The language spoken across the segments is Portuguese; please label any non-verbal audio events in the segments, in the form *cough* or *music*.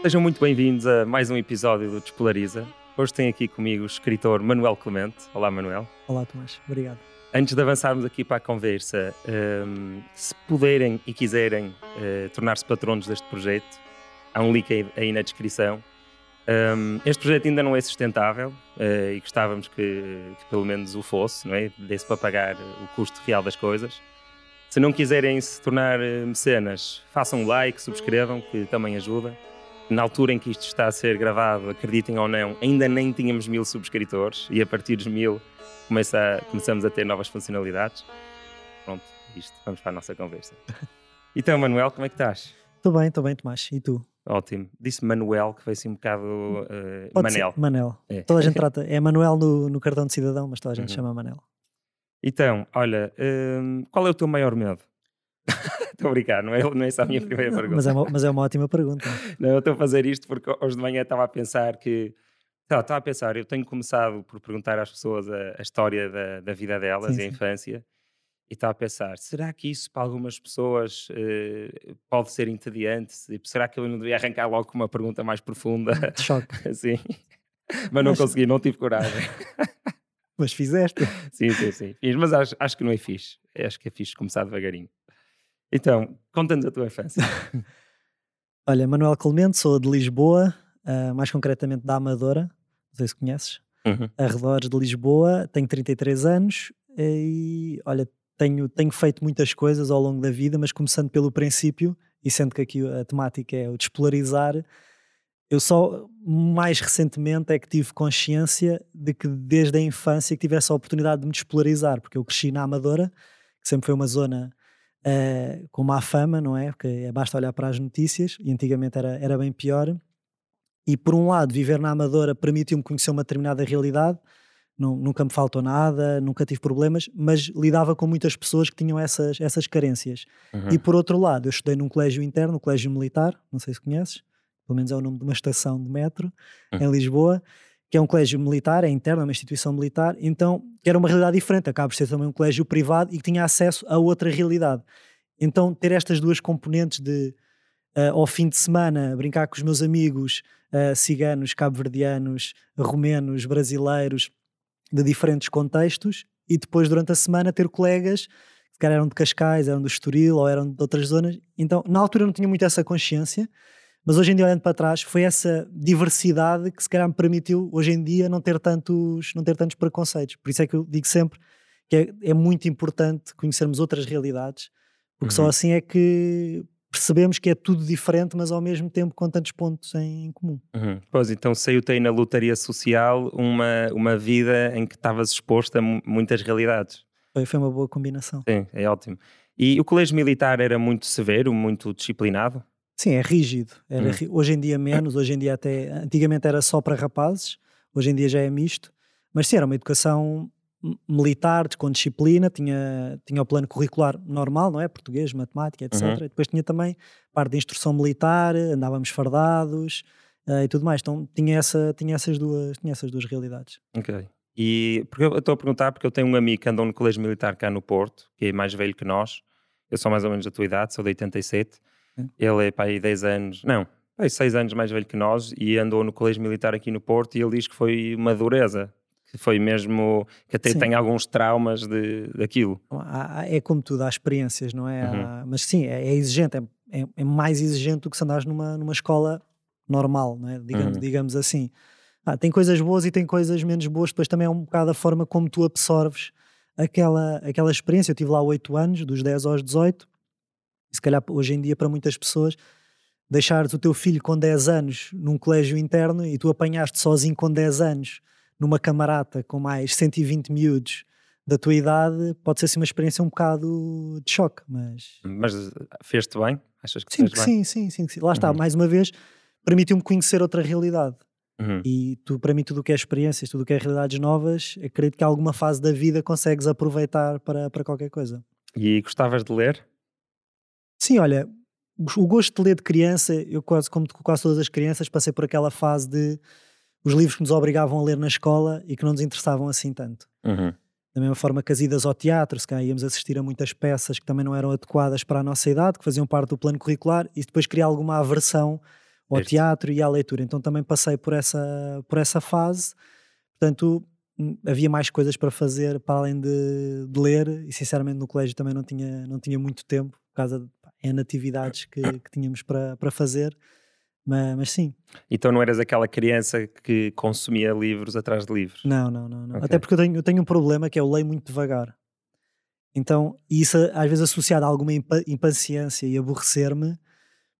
Sejam muito bem-vindos a mais um episódio do Despolariza. Hoje tem aqui comigo o escritor Manuel Clemente. Olá, Manuel. Olá, Tomás. Obrigado. Antes de avançarmos aqui para a conversa, um, se puderem e quiserem uh, tornar-se patronos deste projeto, há um link aí, aí na descrição. Um, este projeto ainda não é sustentável uh, e gostávamos que, que, pelo menos o fosse, não é? Desse para pagar o custo real das coisas. Se não quiserem se tornar uh, mecenas, façam um like, subscrevam, que também ajuda. Na altura em que isto está a ser gravado, acreditem ou não, ainda nem tínhamos mil subscritores e a partir dos mil começa a, começamos a ter novas funcionalidades. Pronto, isto, vamos para a nossa conversa. *laughs* Então, Manuel, como é que estás? Estou bem, estou bem, Tomás. E tu? Ótimo. Disse Manuel, que foi assim um bocado uh, Manel. Ser. Manel. É. Toda a gente *laughs* trata. É Manuel no, no, cartão de cidadão, mas toda a gente uhum. chama Manel. Então, olha, um, qual é o teu maior medo? *laughs* Estou a brincar, não é, não é essa a minha primeira pergunta. Mas é uma, mas é uma ótima pergunta. *laughs* não, eu estou a fazer isto porque hoje de manhã estava a pensar que. Estava a pensar, eu tenho começado por perguntar às pessoas a, a história da, da, vida delas sim, e a infância. E estava a pensar, será que isso para algumas pessoas uh, pode ser entediante? Será que eu não devia arrancar logo com uma pergunta mais profunda? *laughs* De choque. assim. Mas não mas... consegui, não tive coragem. mas fizeste. Sim, sim, sim. Fiz, mas acho, acho que não é fixe. Acho que é fixe começar devagarinho. Então, conta-nos a tua infância. *laughs* Olha, Manuel Clemente, sou de Lisboa, uh, mais concretamente da Amadora, não sei se conheces, uhum. arredores de Lisboa, tenho 33 anos e, olha, tenho, tenho feito muitas coisas ao longo da vida, mas começando pelo princípio, e sendo que aqui a temática é o despolarizar, eu só mais recentemente é que tive consciência de que desde a infância que tivesse a oportunidade de me despolarizar, porque eu cresci na Amadora, que sempre foi uma zona uh, com má fama, não é? Porque é, basta olhar para as notícias e antigamente era, era bem pior. E por um lado, viver na Amadora permitiu-me conhecer uma determinada realidade, não, nunca me faltou nada, nunca tive problemas, mas lidava com muitas pessoas que tinham essas, essas carências. Uhum. E por outro lado, eu estudei num colégio interno, um colégio militar, não sei se conheces, pelo menos é o nome de uma estação de metro uhum. em Lisboa, que é um colégio militar, é interno, é uma instituição militar, então que era uma realidade diferente, acaba por ser também um colégio privado e que tinha acesso a outra realidade. Então ter estas duas componentes de uh, ao fim de semana brincar com os meus amigos uh, ciganos, cabo-verdianos, romenos, brasileiros, de diferentes contextos, e depois durante a semana ter colegas que eram de Cascais, eram do Estoril ou eram de outras zonas. Então na altura não tinha muito essa consciência, mas hoje em dia, olhando para trás, foi essa diversidade que se calhar me permitiu, hoje em dia, não ter tantos, não ter tantos preconceitos. Por isso é que eu digo sempre que é, é muito importante conhecermos outras realidades, porque uhum. só assim é que percebemos que é tudo diferente, mas ao mesmo tempo com tantos pontos em comum. Uhum. Pois, então saiu-te aí na lotaria social uma, uma vida em que estavas exposto a muitas realidades. Foi, foi uma boa combinação. Sim, é ótimo. E o colégio militar era muito severo, muito disciplinado? Sim, é rígido. Era, hum. Hoje em dia menos, hoje em dia até. Antigamente era só para rapazes, hoje em dia já é misto. Mas sim, era uma educação militar, com disciplina, tinha, tinha o plano curricular normal, não é? Português, matemática, etc. Uhum. E depois tinha também parte de instrução militar, andávamos fardados uh, e tudo mais. Então tinha, essa, tinha, essas duas, tinha essas duas realidades. Ok. E porque eu estou a perguntar porque eu tenho um amigo que andou no colégio militar cá no Porto, que é mais velho que nós. Eu sou mais ou menos da tua idade, sou de 87 ele é para aí 10 anos, não, é 6 anos mais velho que nós e andou no colégio militar aqui no Porto e ele diz que foi uma dureza. Que foi mesmo, que até sim. tem alguns traumas de, daquilo. É como tudo, há experiências, não é? Uhum. Há, mas sim, é, é exigente, é, é, é, mais exigente do que se andares numa, numa escola normal, não é? digamos, uhum. digamos assim. Ah, tem coisas boas e tem coisas menos boas, depois também é um bocado a forma como tu absorves aquela, aquela experiência. Eu tive lá 8 anos, dos 10 aos 18, se calhar hoje em dia para muitas pessoas deixares o teu filho com 10 anos num colégio interno e tu apanhaste sozinho com 10 anos numa camarata com mais 120 miúdos da tua idade, pode ser assim uma experiência um bocado de choque, mas... Mas fez-te bem? Achas que sim, fez sim, sim, sim, sim. Lá está, uhum. mais uma vez, permitiu-me conhecer outra realidade. Uhum. E tu, para mim, tudo o que é experiências, tudo o que é realidades novas, acredito que alguma fase da vida consegues aproveitar para, para qualquer coisa. E gostavas de ler? Sim, olha, o gosto de ler de criança, eu quase como quase todas as crianças passei por aquela fase de os livros que nos obrigavam a ler na escola e que não nos interessavam assim tanto. Uhum. Da mesma forma que as idas ao teatro, se calhar íamos assistir a muitas peças que também não eram adequadas para a nossa idade, que faziam parte do plano curricular, e depois criar alguma aversão ao este. teatro e à leitura. Então também passei por essa, por essa fase. Portanto, hum, havia mais coisas para fazer para além de, de, ler e sinceramente no colégio também não tinha, não tinha muito tempo por causa de N atividades que, *coughs* que tínhamos para, para fazer. Mas, mas, sim. Então não eras aquela criança que consumia livros atrás de livros? Não, não, não. não. Okay. Até porque eu tenho, eu tenho um problema que é eu leio muito devagar. Então, isso às vezes associado a alguma impaciência e aborrecer-me,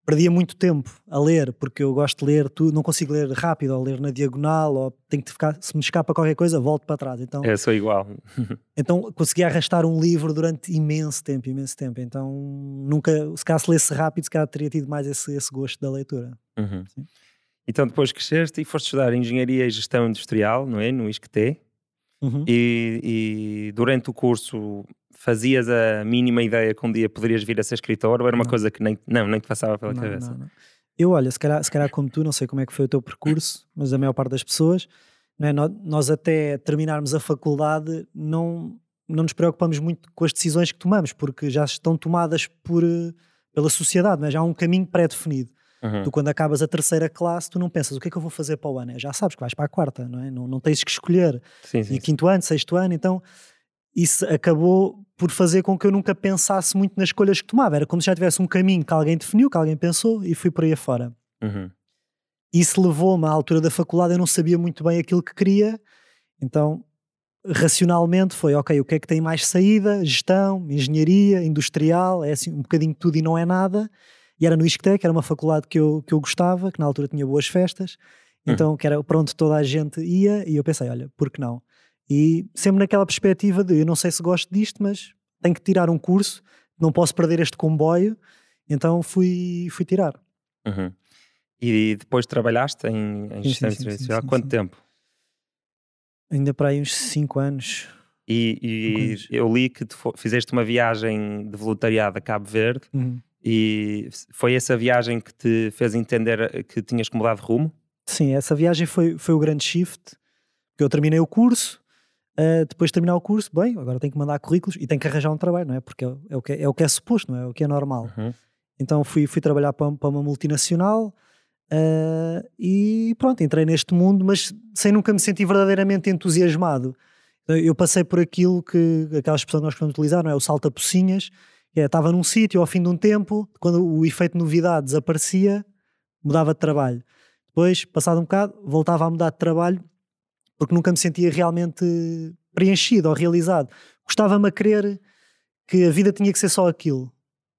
perdia muito tempo a ler, porque eu gosto de ler, tu, não consigo ler rápido, ou ler na diagonal, ou tenho que ficar, se me escapa qualquer coisa, volto para trás. Então, é, sou igual. *laughs* então conseguia arrastar um livro durante imenso tempo, imenso tempo. Então nunca, se calhar se lesse rápido, se calhar teria tido mais esse, esse gosto da leitura. Uhum. Então depois cresceste e foste estudar Engenharia e Gestão Industrial, não é? No ISCTE. Uhum. E, e, durante o curso fazias a mínima ideia que um dia poderias vir a ser escritor ou era uma não. coisa que nem, não, nem te passava pela não, cabeça? Não, eu, olha, se calhar, se calhar como tu, não sei como é que foi o teu percurso, mas a maior parte das pessoas, é? nós até terminarmos a faculdade não, não nos preocupamos muito com as decisões que tomamos, porque já estão tomadas por, pela sociedade, é? já há um caminho pré-definido. Uhum. Tu, quando acabas a terceira classe, tu não pensas o que é que eu vou fazer para o ano. É, já sabes que vais para a quarta, não é? Não, não tens que escolher. Sim, sim, e quinto sim. ano, sexto ano, então isso acabou por fazer com que eu nunca pensasse muito nas escolhas que tomava. Era como se já tivesse um caminho que alguém definiu, que alguém pensou e fui por aí afora. Uhum. Isso levou-me à altura da faculdade, eu não sabia muito bem aquilo que queria, então racionalmente foi, ok, o que é que tem mais saída? Gestão, engenharia, industrial, é assim um bocadinho tudo e não é nada. E era no ISCTE, que era uma faculdade que eu, que eu gostava, que na altura tinha boas festas, uhum. então que era para onde toda a gente ia, e eu pensei, olha, por que não? E sempre naquela perspectiva de eu não sei se gosto disto, mas tenho que tirar um curso, não posso perder este comboio, então fui, fui tirar. Uhum. E depois trabalhaste em, em gestão internacional quanto sim. tempo? Ainda para aí uns 5 anos. E, e eu li que fizeste uma viagem de voluntariado a Cabo Verde uhum. e foi essa viagem que te fez entender que tinhas que mudar de rumo? Sim, essa viagem foi, foi o grande shift. Porque eu terminei o curso, Uh, depois de terminar o curso, bem, agora tenho que mandar currículos e tenho que arranjar um trabalho, não é? Porque é, é o, que é, é, o que é suposto, não é? é? o que é normal. Uhum. Então fui, fui trabalhar para, para uma multinacional uh, e pronto, entrei neste mundo, mas sem nunca me sentir verdadeiramente entusiasmado. Eu passei por aquilo que aquelas pessoas que nós podemos utilizar, não é? O salta-pocinhas, é, estava num sítio ao fim de um tempo, quando o efeito de novidade desaparecia, mudava de trabalho. Depois, passado um bocado, voltava a mudar de trabalho porque nunca me sentia realmente preenchido ou realizado. Gostava-me a crer que a vida tinha que ser só aquilo.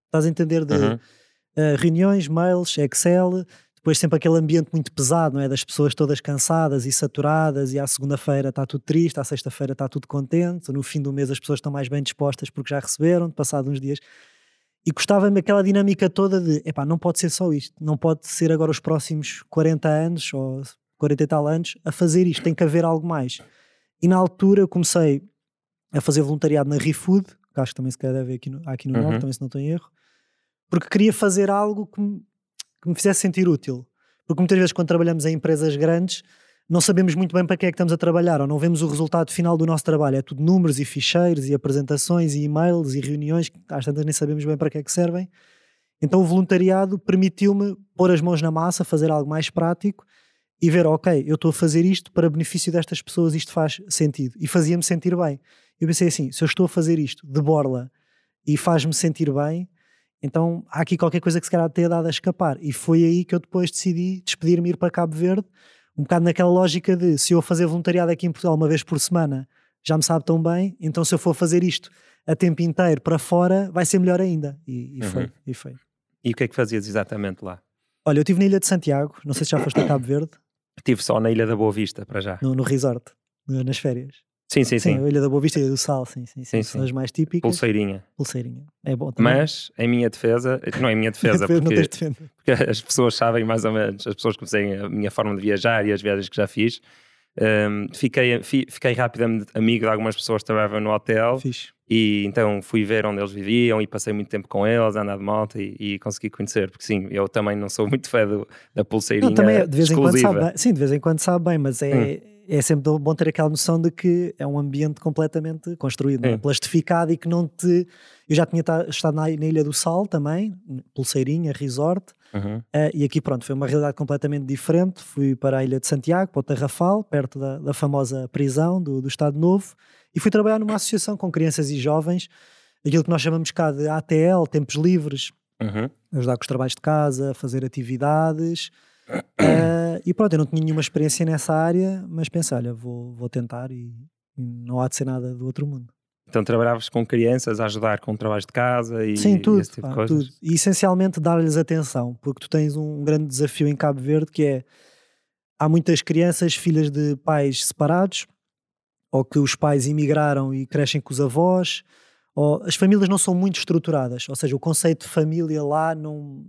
Estás a entender? De uhum. uh, reuniões, mails, Excel, depois sempre aquele ambiente muito pesado, não é? Das pessoas todas cansadas e saturadas, e à segunda-feira está tudo triste, à sexta-feira está tudo contente, no fim do mês as pessoas estão mais bem dispostas porque já receberam, passado uns dias. E gostava-me aquela dinâmica toda de, epá, não pode ser só isto, não pode ser agora os próximos 40 anos ou 40 e tal anos, a fazer isto, tem que haver algo mais. E na altura comecei a fazer voluntariado na ReFood, que acho que também se calhar deve aqui no, aqui no uhum. Norte, também se não estou em erro, porque queria fazer algo que me, que me fizesse sentir útil. Porque muitas vezes quando trabalhamos em empresas grandes, não sabemos muito bem para que é que estamos a trabalhar, ou não vemos o resultado final do nosso trabalho. É tudo números e ficheiros e apresentações e e-mails e reuniões, que às tantas nem sabemos bem para que é que servem. Então o voluntariado permitiu-me pôr as mãos na massa, fazer algo mais prático e ver, ok, eu estou a fazer isto para benefício destas pessoas, isto faz sentido. E fazia-me sentir bem. Eu pensei assim, se eu estou a fazer isto de borla e faz-me sentir bem, então há aqui qualquer coisa que se calhar tenha dado a escapar. E foi aí que eu depois decidi despedir-me ir para Cabo Verde, um bocado naquela lógica de se eu fazer voluntariado aqui em Portugal uma vez por semana, já me sabe tão bem, então se eu for fazer isto a tempo inteiro para fora, vai ser melhor ainda. E, e uhum. foi, e foi. E o que é que fazias exatamente lá? Olha, eu estive na Ilha de Santiago, não sei se já foste a Cabo Verde. Estive só na Ilha da Boa Vista, para já. No, no resort, nas férias. Sim, sim, sim. sim. A Ilha da Boa Vista e do Sal, sim, sim, sim. sim São as mais típicas. Pulseirinha. Pulseirinha. É bom também. Mas, em minha defesa, não é em minha defesa, *laughs* porque, porque, as pessoas sabem mais ou menos, as pessoas que conhecem a minha forma de viajar e as viagens que já fiz, um, fiquei, fi, fiquei rapidamente amigo de algumas pessoas que trabalhavam no hotel Fixe. e então fui ver onde eles viviam e passei muito tempo com eles, andar de moto e, e consegui conhecer, porque sim, eu também não sou muito fã do, da pulseirinha não, também é, de vez exclusiva. Em quando sabe, sim, de vez em quando sabe bem, mas é, hum. é sempre bom ter aquela noção de que é um ambiente completamente construído, é? hum. plastificado e que não te... Eu já tinha estado na, na Ilha do Sal também, pulseirinha, resort, Uhum. Uh, e aqui, pronto, foi uma realidade completamente diferente. Fui para a Ilha de Santiago, para o Terrafal, perto da, da famosa prisão do, do Estado Novo, e fui trabalhar numa associação com crianças e jovens, aquilo que nós chamamos cá de ATL, tempos livres, uhum. ajudar com os trabalhos de casa, fazer atividades. Uh, *coughs* e pronto, eu não tinha nenhuma experiência nessa área, mas pensei, olha, vou, vou tentar e, e não há de ser nada do outro mundo. Então trabalhavas com crianças a ajudar com trabalhos de casa e, Sim, tudo, esse tipo pá, de coisas? Tudo. E essencialmente dar-lhes atenção, porque tu tens um grande desafio em Cabo Verde que é há muitas crianças filhas de pais separados ou que os pais emigraram e crescem com os avós, ou as famílias não são muito estruturadas, ou seja, o conceito de família lá não,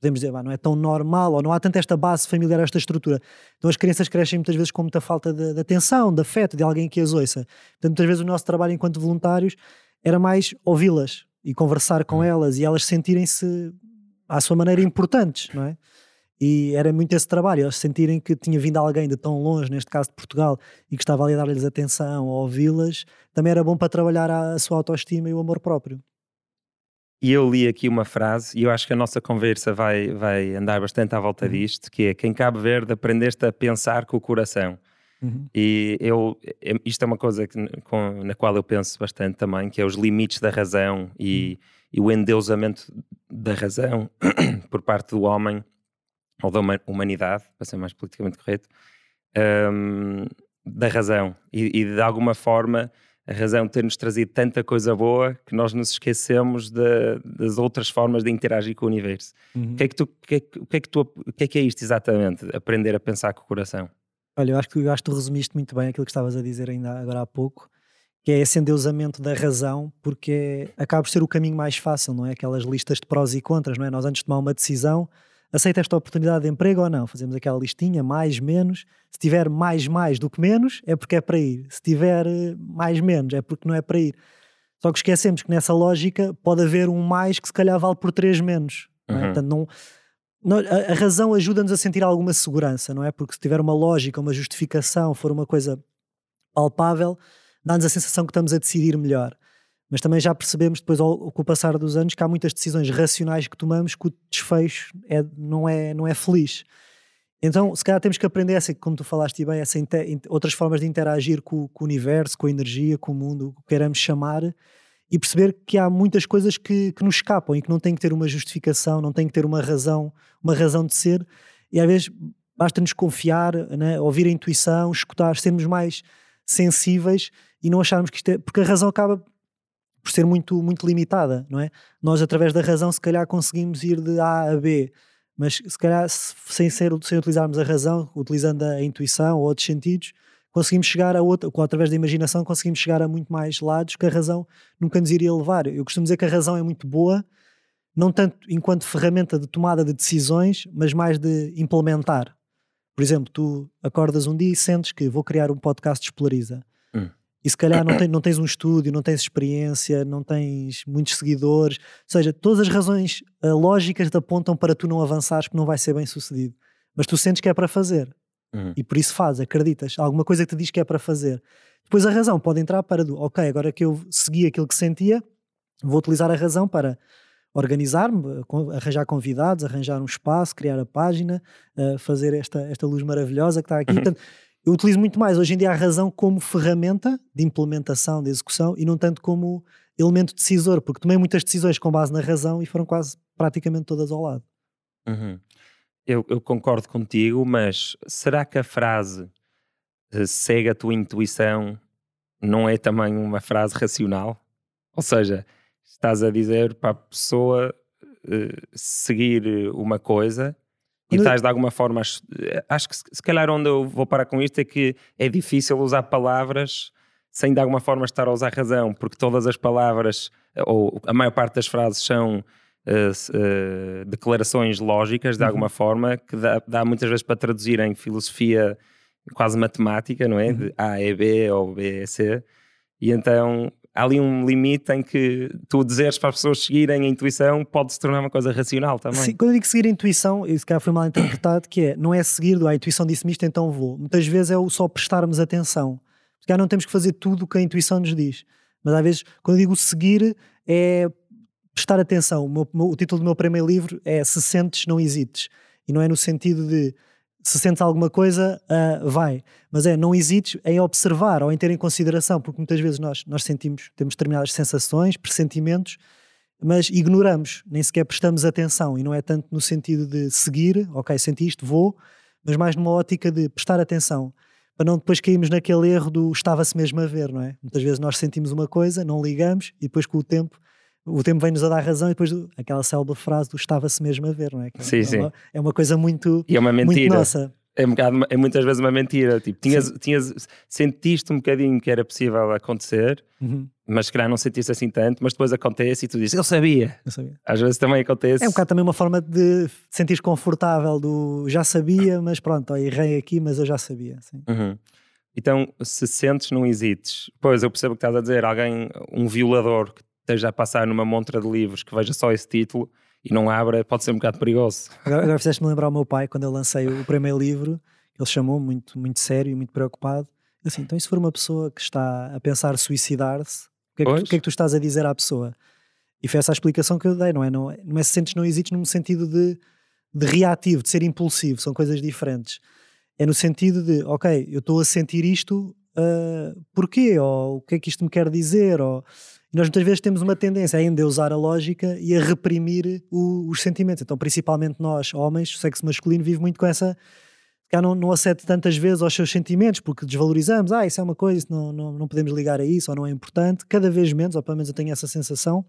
podemos dizer, não é tão normal, ou não há tanta esta base familiar, esta estrutura. Então as crianças crescem muitas vezes com muita falta de, de atenção, de afeto, de alguém que as ouça. Portanto, muitas vezes o nosso trabalho enquanto voluntários era mais ouvi-las e conversar com hum. elas e elas sentirem-se à sua maneira importantes, não é? E era muito esse trabalho, elas sentirem que tinha vindo alguém de tão longe, neste caso de Portugal, e que estava ali a dar-lhes atenção, a ouvi-las, também era bom para trabalhar a sua autoestima e o amor próprio. E eu li aqui uma frase, e eu acho que a nossa conversa vai, vai andar bastante à volta uhum. disto, que é que em Cabo Verde aprendeste a pensar com o coração. Uhum. E eu, é, isto é uma coisa que, com, na qual eu penso bastante também, que é os limites da razão e, uhum. e o endeusamento da razão *clears throat* por parte do homem, ou da humanidade, para ser mais politicamente correto, um, da razão. E, e de alguma forma a razão de ter-nos trazido tanta coisa boa que nós nos esquecemos de, das outras formas de interagir com o universo. Uhum. O, que é que tu, o, que é que, o, que é que tu, o que é que é isto exatamente? Aprender a pensar com o coração. Olha, eu acho que, eu acho que tu resumiste muito bem aquilo que estavas a dizer ainda agora há pouco, que é esse endeusamento da razão, porque acaba por ser o caminho mais fácil, não é? Aquelas listas de prós e contras, não é? Nós antes de tomar uma decisão, aceita esta oportunidade de emprego ou não? Fazemos aquela listinha, mais, menos. Se tiver mais, mais do que menos, é porque é para ir. Se tiver eh, mais, menos, é porque não é para ir. Só que esquecemos que nessa lógica pode haver um mais que se calhar vale por três menos. Não é? uhum. Portanto, não, não, a, a razão ajuda-nos a sentir alguma segurança, não é? Porque se tiver uma lógica, uma justificação, for uma coisa palpável, dá-nos a sensação que estamos a decidir melhor mas também já percebemos depois ao, com o passar dos anos que há muitas decisões racionais que tomamos que o desfecho é, não, é, não é feliz. Então, se calhar temos que aprender essa, como tu falaste bem, essa outras formas de interagir com, com, o universo, com a energia, com o mundo, o que queremos chamar, e perceber que há muitas coisas que, que nos escapam e que não têm que ter uma justificação, não têm que ter uma razão, uma razão de ser, e às vezes basta-nos confiar, né? ouvir a intuição, escutar, sermos mais sensíveis e não acharmos que isto é. Porque a razão acaba por ser muito, muito limitada, não é? Nós, através da razão, se calhar conseguimos ir de A a B, mas se calhar sem, ser, sem utilizarmos a razão, utilizando a intuição ou outros sentidos, conseguimos chegar a outra, ou através da imaginação, conseguimos chegar a muito mais lados que a razão nunca nos iria levar. Eu costumo dizer que a razão é muito boa, não tanto enquanto ferramenta de tomada de decisões, mas mais de implementar. Por exemplo, tu acordas um dia e sentes que vou criar um podcast de Espolariza. Hum e se calhar não, *clears throat* tem, não tens um estúdio, não tens experiência, não tens muitos seguidores, ou seja, todas as razões uh, lógicas te apontam para tu não avançares que não vai ser bem sucedido, mas tu sentes que é para fazer uhum. e por isso faz, acreditas, alguma coisa que te diz que é para fazer. Depois a razão pode entrar para, do, ok, agora que eu segui aquilo que sentia, vou utilizar a razão para organizar-me, arranjar convidados, arranjar um espaço, criar a página, uh, fazer esta, esta luz maravilhosa que está aqui. Uhum. Portanto, eu utilizo muito mais hoje em dia a razão como ferramenta de implementação, de execução e não tanto como elemento decisor, porque tomei muitas decisões com base na razão e foram quase praticamente todas ao lado. Uhum. Eu, eu, concordo contigo, mas será que a frase eh, segue a tua intuição não é também uma frase racional? Ou seja, estás a dizer para a pessoa uh, seguir uma coisa e estás de alguma forma. Acho que se calhar onde eu vou parar com isto é que é difícil usar palavras sem de alguma forma estar a usar razão, porque todas as palavras, ou a maior parte das frases, são uh, uh, declarações lógicas de uhum. alguma forma, que dá, dá, muitas vezes para traduzir em filosofia quase matemática, não é? Uhum. De A é B ou B é C. E então há ali um limite em que tu dizeres para as pessoas seguirem a intuição pode se tornar uma coisa racional também. Sim, quando eu digo seguir a intuição, isso cá foi mal interpretado, que é, não é seguir, a intuição disse-me isto, então vou. Muitas vezes é o só prestarmos atenção. Porque cá não temos que fazer tudo o que a intuição nos diz. Mas às vezes, quando eu digo seguir, é prestar atenção. O, meu, o, título do meu primeiro livro é Se Sentes, Não Hesites. E não é no sentido de se sentes alguma coisa, uh, vai. Mas é, não hesites em observar ou em ter em consideração, porque muitas vezes nós, nós sentimos, temos determinadas sensações, pressentimentos, mas ignoramos, nem sequer prestamos atenção. E não é tanto no sentido de seguir, ok, senti isto, vou, mas mais numa ótica de prestar atenção para não depois cairmos naquele erro do estava-se mesmo a ver, não é? Muitas vezes nós sentimos uma coisa, não ligamos e depois com o tempo o tempo vem-nos a dar razão e depois aquela célebre frase do estava-se mesmo a ver, não é? Que sim, é, sim. Uma, é uma coisa muito, e é uma mentira. nossa. É, um bocado, é muitas vezes uma mentira. Tipo, tinhas, tinhas, sentiste um bocadinho que era possível acontecer, uhum. mas se calhar não sentiste assim tanto, mas depois acontece e tu dizes, eu sabia. eu sabia. Às vezes também acontece. É um bocado também uma forma de sentir confortável do já sabia, mas pronto, errei aqui, mas eu já sabia. Uhum. Então, se sentes, não hesites. Pois, eu percebo o que estás a dizer. Alguém, um violador que esteja a passar numa montra de livros que veja só esse título e não abra, pode ser um bocado perigoso. Agora, agora fizeste-me lembrar o meu pai, quando eu lancei o primeiro livro, ele chamou muito, muito sério e muito preocupado. Assim, então, e se for uma pessoa que está a pensar suicidar-se, o que, é que, que, é que tu estás a dizer à pessoa? E foi essa a explicação que eu dei, não é? Não é, não é se sentes, não existe num sentido de, de reativo, de ser impulsivo, são coisas diferentes é no sentido de, ok, eu estou a sentir isto, uh, porquê? Ou o que é que isto me quer dizer? Ou... Nós muitas vezes temos uma tendência a endeusar a lógica e a reprimir o, os sentimentos. Então, principalmente nós, homens, o sexo masculino, vive muito com essa. Não, não acede tantas vezes aos seus sentimentos porque desvalorizamos, ah, isso é uma coisa, isso não, não, não podemos ligar a isso ou não é importante. Cada vez menos, ou pelo menos eu tenho essa sensação.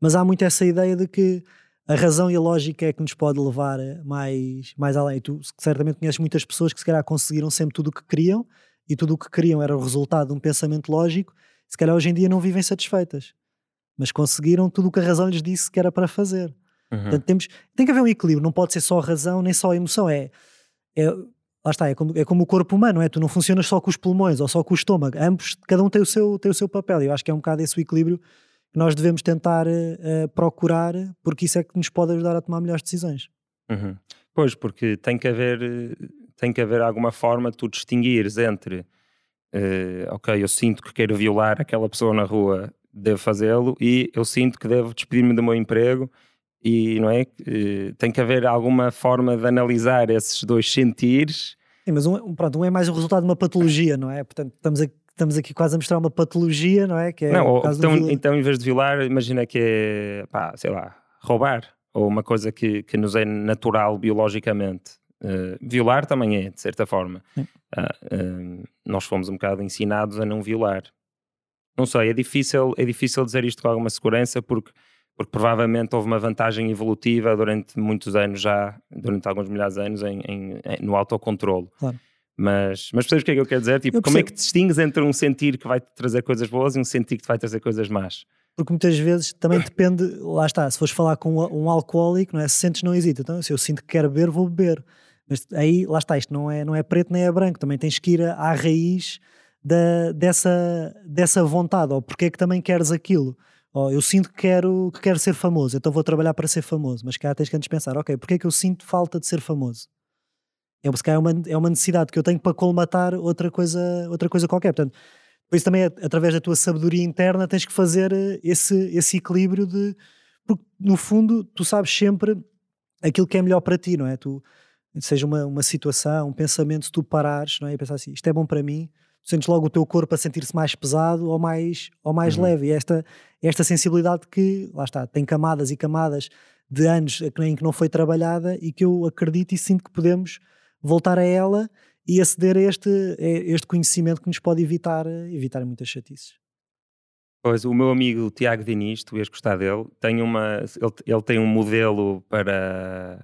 Mas há muito essa ideia de que a razão e a lógica é que nos pode levar mais, mais além. Tu certamente conheces muitas pessoas que se calhar conseguiram sempre tudo o que queriam e tudo o que queriam era o resultado de um pensamento lógico, se calhar hoje em dia não vivem satisfeitas, mas conseguiram tudo o que a razão lhes disse que era para fazer. Uhum. Portanto, temos, tem que haver um equilíbrio, não pode ser só a razão nem só a emoção. É, é, lá está, é como, é como o corpo humano, é? tu não funcionas só com os pulmões ou só com o estômago, ambos, cada um tem o seu, tem o seu papel. E eu acho que é um bocado esse o equilíbrio que nós devemos tentar uh, procurar, porque isso é que nos pode ajudar a tomar melhores decisões. Uhum. Pois, porque tem que haver, tem que haver alguma forma de tu distinguires entre, uh, ok, eu sinto que quero violar aquela pessoa na rua, devo fazê-lo, e eu sinto que devo despedir-me do meu emprego, e não é? Uh, tem que haver alguma forma de analisar esses dois sentires. Sim, mas um, pronto, um é mais o resultado de uma patologia, não é? Portanto, estamos aqui estamos aqui quase a mostrar uma patologia, não é? Que é não, então, então, em vez de violar, imagina que é, pá, sei lá, roubar, ou uma coisa que, que nos é natural biologicamente. Uh, violar também é, de certa forma. Uh, uh, nós fomos um bocado ensinados a não violar. Não sei, é difícil, é difícil dizer isto com alguma segurança porque, porque provavelmente houve uma vantagem evolutiva durante muitos anos já, durante alguns milhares de anos, em, em, em no autocontrolo. Claro. Mas, mas percebes o que é que eu quero dizer? Tipo, como é que distingues entre um sentir que vai te trazer coisas boas e um sentir que te vai trazer coisas más? Porque muitas vezes também *coughs* depende, lá está, se fores falar com um, alcoólico, não é? Se sentes, não hesita. Então, se eu sinto que quero beber, vou beber. Mas aí, lá está, isto não é, não é preto nem é branco. Também tens que ir à raiz da, dessa, dessa vontade. Ou porque é que também queres aquilo. Ou eu sinto que quero, que quero ser famoso, então vou trabalhar para ser famoso. Mas cá tens que antes pensar, ok, porque é que eu sinto falta de ser famoso? É, calhar é uma, é uma necessidade que eu tenho para colmatar outra coisa, outra coisa qualquer. Portanto, por isso também, através da tua sabedoria interna, tens que fazer eh, esse, esse equilíbrio de. Porque, no fundo, tu sabes sempre aquilo que é melhor para ti, não é? Tu, seja uma, uma situação, um pensamento, se tu parares não é? e pensar assim, isto é bom para mim, tu sentes logo o teu corpo a sentir-se mais pesado ou mais, ou mais uhum. leve. E esta, esta sensibilidade que, lá está, tem camadas e camadas de anos em que não foi trabalhada e que eu acredito e sinto que podemos voltar a ela e aceder a este, a este conhecimento que nos pode evitar, evitar muitas chatices. Pois, o meu amigo Tiago Diniz, tu ias gostar dele, tem uma, ele, ele tem um modelo para,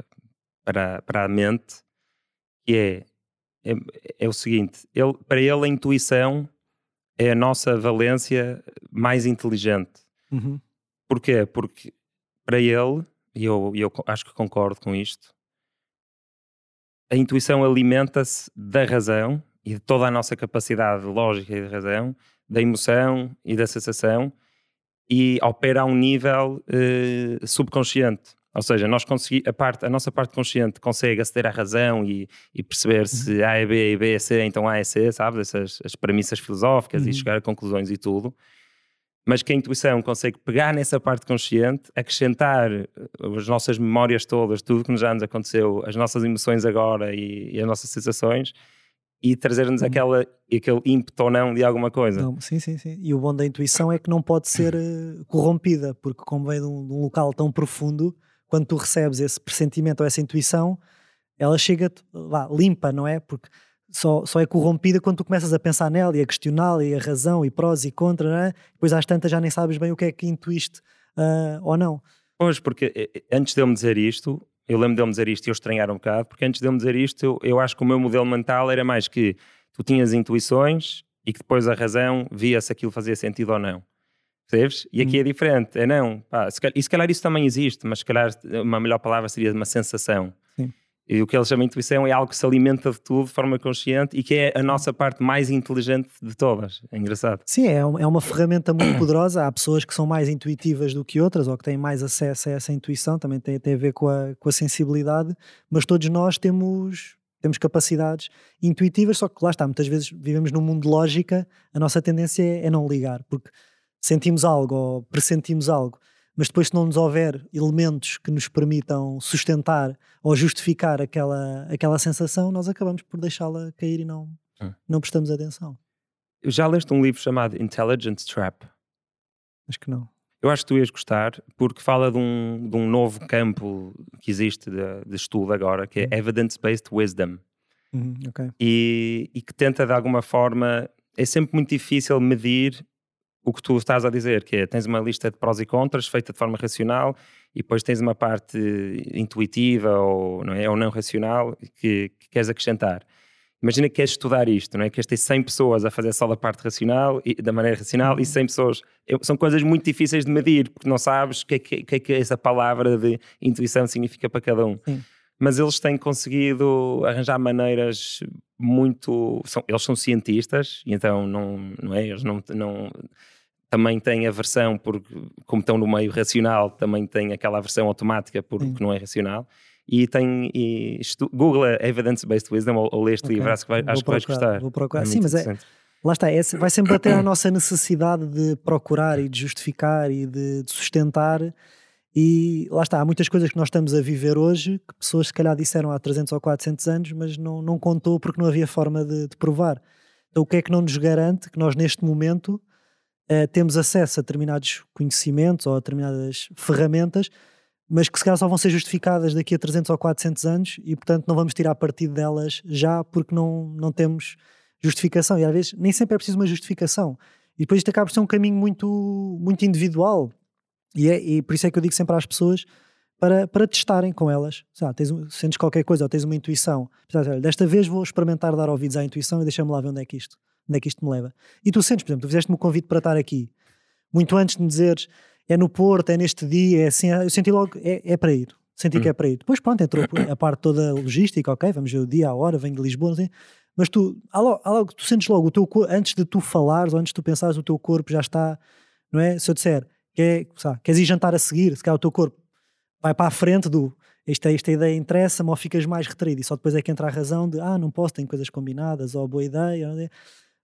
para, para a mente que é, é, é o seguinte, ele, para ele a intuição é a nossa valência mais inteligente. Uhum. Porquê? Porque para ele, e eu, eu acho que concordo com isto, a intuição alimenta-se da razão e de toda a nossa capacidade lógica e de razão, da emoção e da sensação, e opera a um nível uh, subconsciente. Ou seja, nós consegui, a, parte, a nossa parte consciente consegue aceder à razão e, e perceber se uhum. A é B e B é C, então A é C, sabes? Essas as premissas filosóficas uhum. e chegar a conclusões e tudo. mas que a intuição consegue pegar nessa parte consciente, acrescentar eh, as nossas memórias todas, tudo que já nos aconteceu, as nossas emoções agora e, e as nossas sensações, e trazer-nos aquela, aquele ímpeto ou não de alguma coisa. Não, sim, sim, sim. E o bom da intuição é que não pode ser uh, corrompida, porque como vem de um, de um, local tão profundo, quando tu recebes esse pressentimento ou essa intuição, ela chega lá, limpa, não é? Porque só, só é corrompida quando tu começas a pensar nela e a questioná-la e a razão e prós e contra, não é? Depois às tantas já nem sabes bem o que é que intuíste uh, ou não. Pois, porque eh, eh, antes de eu me dizer isto, eu lembro de ele me dizer isto e eu estranhar um bocado, porque antes de ele me dizer isto, eu, eu acho que o meu modelo mental era mais que tu tinhas intuições e que depois a razão via se aquilo fazia sentido ou não. Percebes? E aqui é diferente, é não. Pá, se calhar, e se calhar isso também existe, mas se calhar uma melhor palavra seria uma sensação. Sim. E o que ele chama de intuição é algo que se alimenta de tudo de forma consciente e que é a nossa parte mais inteligente de todas. É engraçado. Sim, é, é uma ferramenta muito poderosa. Há pessoas que são mais intuitivas do que outras ou que têm mais acesso a essa intuição, também tem, tem a ver com a, com a sensibilidade, mas todos nós temos, temos capacidades intuitivas, só que lá está, muitas vezes vivemos num mundo de lógica, a nossa tendência é, é não ligar, porque sentimos algo ou pressentimos algo mas depois se não nos houver elementos que nos permitam sustentar ou justificar aquela, aquela sensação, nós acabamos por deixá-la cair e não, hum. não prestamos atenção. Já leste um livro chamado Intelligence Trap? Acho que não. Eu acho que tu ias gostar, porque fala de um, de um novo campo que existe de, de estudo agora, que é uhum. Evidence-Based Wisdom. Uhum, okay. e, e que tenta, de alguma forma, é sempre muito difícil medir o que tu estás a dizer, que é tens uma lista de prós e contras feita de forma racional e depois tens uma parte intuitiva ou não, é, ou não racional que, que queres acrescentar. Imagina que queres estudar isto, não é? Queres ter 100 pessoas a fazer só da parte racional, e, da maneira racional, e 100 pessoas. São coisas muito difíceis de medir, porque não sabes o que, é que, que, é que essa palavra de intuição significa para cada um. Sim. Mas eles têm conseguido arranjar maneiras muito. São, eles são cientistas, então não, não é? Eles não, não também têm a versão, porque, como estão no meio racional, também têm aquela versão automática porque Sim. não é racional. E tem. E estu, Google Evidence-Based Wisdom ou, ou lê este okay. livro, acho que, vai, acho que vais gostar. Vou procurar. É Sim, mas é, lá está, é, vai sempre bater a nossa necessidade de procurar e de justificar e de, de sustentar e lá está, há muitas coisas que nós estamos a viver hoje que pessoas se calhar disseram há 300 ou 400 anos, mas não, não contou porque não havia forma de, de provar. Então, o que é que não nos garante que nós, neste momento, uh, temos acesso a determinados conhecimentos ou a determinadas ferramentas, mas que se calhar só vão ser justificadas daqui a 300 ou 400 anos e, portanto, não vamos tirar partido delas já porque não, não temos justificação. E às vezes nem sempre é preciso uma justificação. E depois isto acaba por ser um caminho muito, muito individual e, é, e por isso é que eu digo sempre às pessoas para, para testarem com elas. Sabe, tens, sentes qualquer coisa ou tens uma intuição. Desta vez vou experimentar dar ouvidos à intuição e deixa-me lá ver onde é que isto, onde é que isto me leva. E tu sentes, por exemplo, tu fizeste-me o convite para estar aqui. Muito antes de me dizeres é no Porto, é neste dia, é assim, eu senti logo, é, é para ir. Senti hum. que é para ir. Depois, pronto, entrou a parte toda logística, ok, vamos ver o dia, a hora, venho de Lisboa, não sei. Mas tu, há logo, há logo, tu sentes logo o teu antes de tu falares ou antes de tu pensares, o teu corpo já está, não é? Se eu disser, Quer, sabe, queres ir jantar a seguir, se calhar o teu corpo vai para a frente do esta, esta ideia interessa-me ou ficas mais retraído e só depois é que entra a razão de ah, não posso, tenho coisas combinadas ou boa ideia.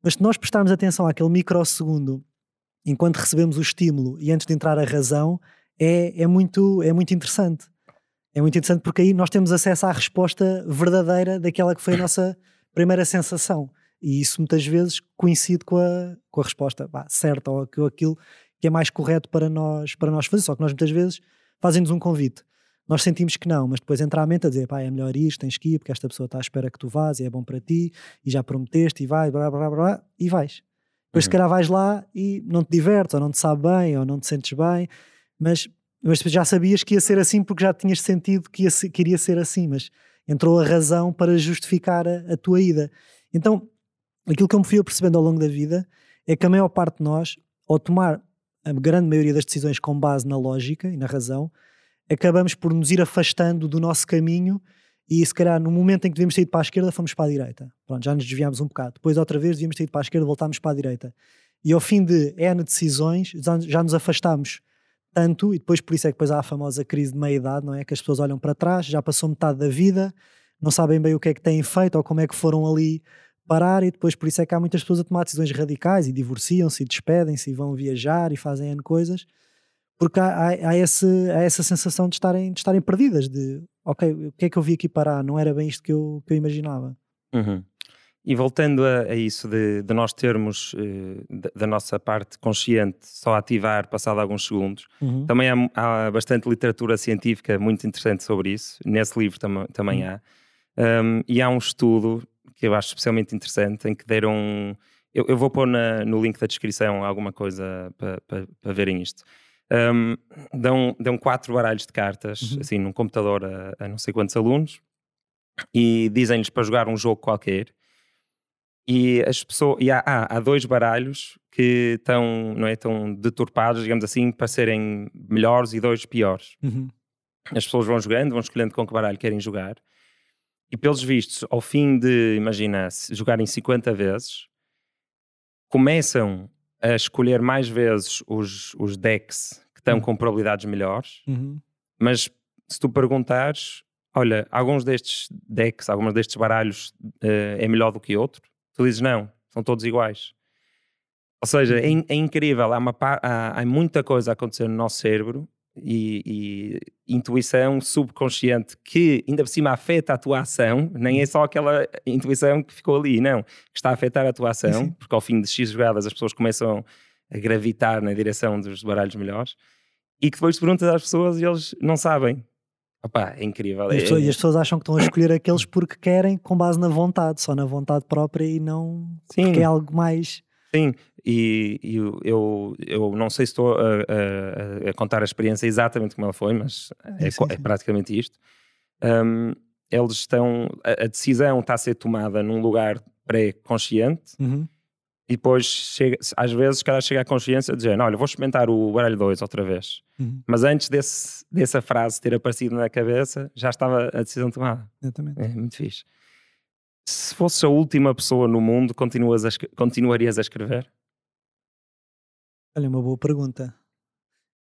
Mas se nós prestarmos atenção àquele microsegundo enquanto recebemos o estímulo e antes de entrar a razão, é, é, muito, é muito interessante. É muito interessante porque aí nós temos acesso à resposta verdadeira daquela que foi a nossa *coughs* primeira sensação. E isso muitas vezes coincide com a, com a resposta certa ou aquilo que é mais correto para nós, para nós fazer. Só que nós muitas vezes fazem-nos um convite. Nós sentimos que não, mas depois entra a mente a dizer, pá, é melhor isto, tens que ir, porque esta pessoa está à espera que tu vás e é bom para ti, e já prometeste, e vai, blá, blá, blá, e vais. Depois, uhum. se calhar, vais lá e não te divertes, ou não te sabe bem, ou não te sentes bem, mas, mas já sabias que ia ser assim porque já tinhas sentido que, ia, que iria ser assim, mas entrou a razão para justificar a, a tua ida. Então, aquilo que eu me fui percebendo ao longo da vida é que a maior parte de nós, ao tomar a grande maioria das decisões com base na lógica e na razão, acabamos por nos ir afastando do nosso caminho e se calhar no momento em que devíamos ter ido para a esquerda fomos para a direita. Pronto, já nos desviámos um bocado. Depois outra vez devíamos ter ido para a esquerda voltámos para a direita. E ao fim de N decisões já nos afastámos tanto e depois por isso é que depois há a famosa crise de meia-idade, não é? Que as pessoas olham para trás, já passou metade da vida, não sabem bem o que é que têm feito ou como é que foram ali parar e depois por isso é que há muitas pessoas a tomar decisões radicais e divorciam-se despedem-se e vão viajar e fazem N coisas porque há, há, há, esse, há essa sensação de estarem, de estarem perdidas de ok, o que é que eu vi aqui parar? Não era bem isto que eu, que eu imaginava. Uhum. E voltando a, a isso de, de, nós termos uh, da nossa parte consciente só ativar passado alguns segundos, uhum. também há, há, bastante literatura científica muito interessante sobre isso. Nesse livro tam também uhum. há. Um, e há um estudo que eu acho especialmente interessante em que deram. Eu, eu vou pôr na, no link da descrição alguma coisa para pa, pa verem isto. Um, dão, dão quatro baralhos de cartas, uhum. assim, num computador a, a não sei quantos alunos, e dizem-lhes para jogar um jogo qualquer e as pessoas e há, há, há, dois baralhos que estão não é estão deturpados digamos assim para serem melhores e dois piores uhum. as pessoas vão jogando vão escolhendo com que baralho querem jogar e pelos vistos ao fim de imagina jogarem 50 vezes começam a escolher mais vezes os, os decks que estão uhum. com probabilidades melhores uhum. mas se tu perguntares olha alguns destes decks alguns destes baralhos uh, é melhor do que outro Tu dizes não, são todos iguais. Ou seja, é, uhum. é incrível, há, uma, há, há, muita coisa a acontecer no nosso cérebro e, e, intuição subconsciente que ainda por cima afeta a tua ação, nem é uhum. só aquela intuição que ficou ali, não, que está a afetar a tua ação, Sim. porque ao fim de X jogadas as pessoas começam a gravitar na direção dos baralhos melhores e que depois perguntas às pessoas e eles não sabem. Opa, é incrível. E as, pessoas, e as, pessoas, acham que estão a escolher aqueles porque querem com base na vontade, só na vontade própria e não Sim. porque é algo mais. Sim, e, e eu, eu não sei se estou a, a, a, contar a experiência exatamente como ela foi, mas é, sim, sim. é praticamente isto. Um, eles estão. A, a, decisão está a ser tomada num lugar pré-consciente. Uhum e depois chega, às vezes cada chega à consciência dizer, olha, vou experimentar o baralho 2 outra vez. Uhum. Mas antes desse, dessa frase ter aparecido na cabeça, já estava a decisão tomada. Exatamente. É muito fixe. Se fosse a última pessoa no mundo, continuas a, continuarias a escrever? Olha, uma boa pergunta.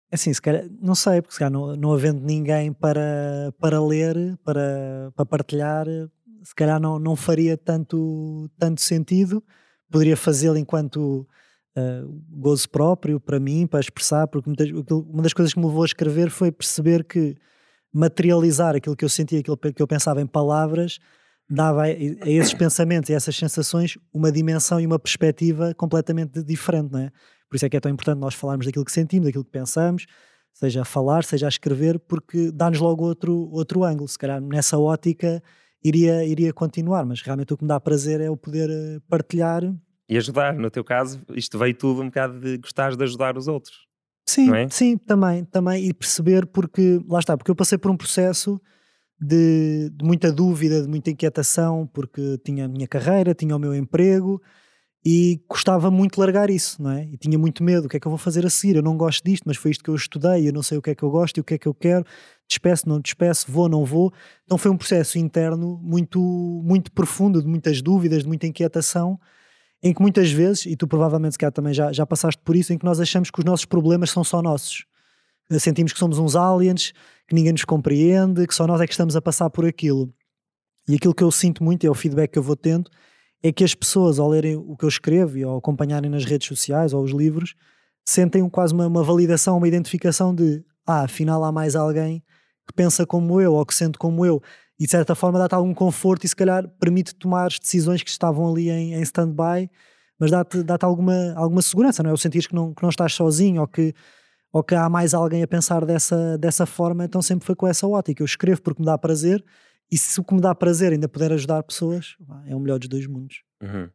É assim, se calhar, não sei, porque se calhar não, não havendo ninguém para, para ler, para, para partilhar, se calhar não, não faria tanto, tanto sentido poderia fazê-lo enquanto uh, gozo próprio para mim, para expressar, porque muitas, uma das coisas que me levou a escrever foi perceber que materializar aquilo que eu sentia, aquilo que eu pensava em palavras, dava a, a esses pensamentos e a essas sensações uma dimensão e uma perspectiva completamente diferente, não é? Por isso é que é tão importante nós falarmos daquilo que sentimos, daquilo que pensamos, seja a falar, seja a escrever, porque dá-nos logo outro, outro ângulo. Se calhar nessa ótica iria, iria continuar, mas realmente o que me dá prazer é o poder eh, partilhar. E ajudar, no teu caso, isto veio tudo um bocado de gostares de ajudar os outros. Sim, é? sim, também, também, e perceber porque, lá está, porque eu passei por um processo de, de muita dúvida, de muita inquietação, porque tinha a minha carreira, tinha o meu emprego, e gostava muito largar isso, não é? E tinha muito medo, o que é que eu vou fazer a seguir? Eu não gosto disto, mas foi isto que eu estudei, eu não sei o que é que eu gosto e o que é que eu quero, despeço, não despeço, vou, não vou. Então foi um processo interno muito, muito profundo, de muitas dúvidas, de muita inquietação, em que muitas vezes, e tu provavelmente se calhar também já, já passaste por isso, em que nós achamos que os nossos problemas são só nossos. Sentimos que somos uns aliens, que ninguém nos compreende, que só nós é que estamos a passar por aquilo. E aquilo que eu sinto muito, é o feedback que eu vou tendo, é que as pessoas, ao lerem o que eu escrevo e ao acompanharem nas redes sociais ou os livros, sentem quase uma, uma validação, uma identificação de ah, afinal há mais alguém que pensa como eu ou que sente como eu. E de certa forma dá-te algum conforto e se calhar permite tomar as decisões que estavam ali em, em stand-by, mas dá-te dá alguma, alguma segurança, não é? O sentir que não, que não estás sozinho ou que, ou que há mais alguém a pensar dessa, dessa forma, então sempre foi com essa ótica. Eu escrevo porque me dá prazer e se o que me dá prazer ainda puder ajudar pessoas, é o melhor dos dois mundos. Uhum.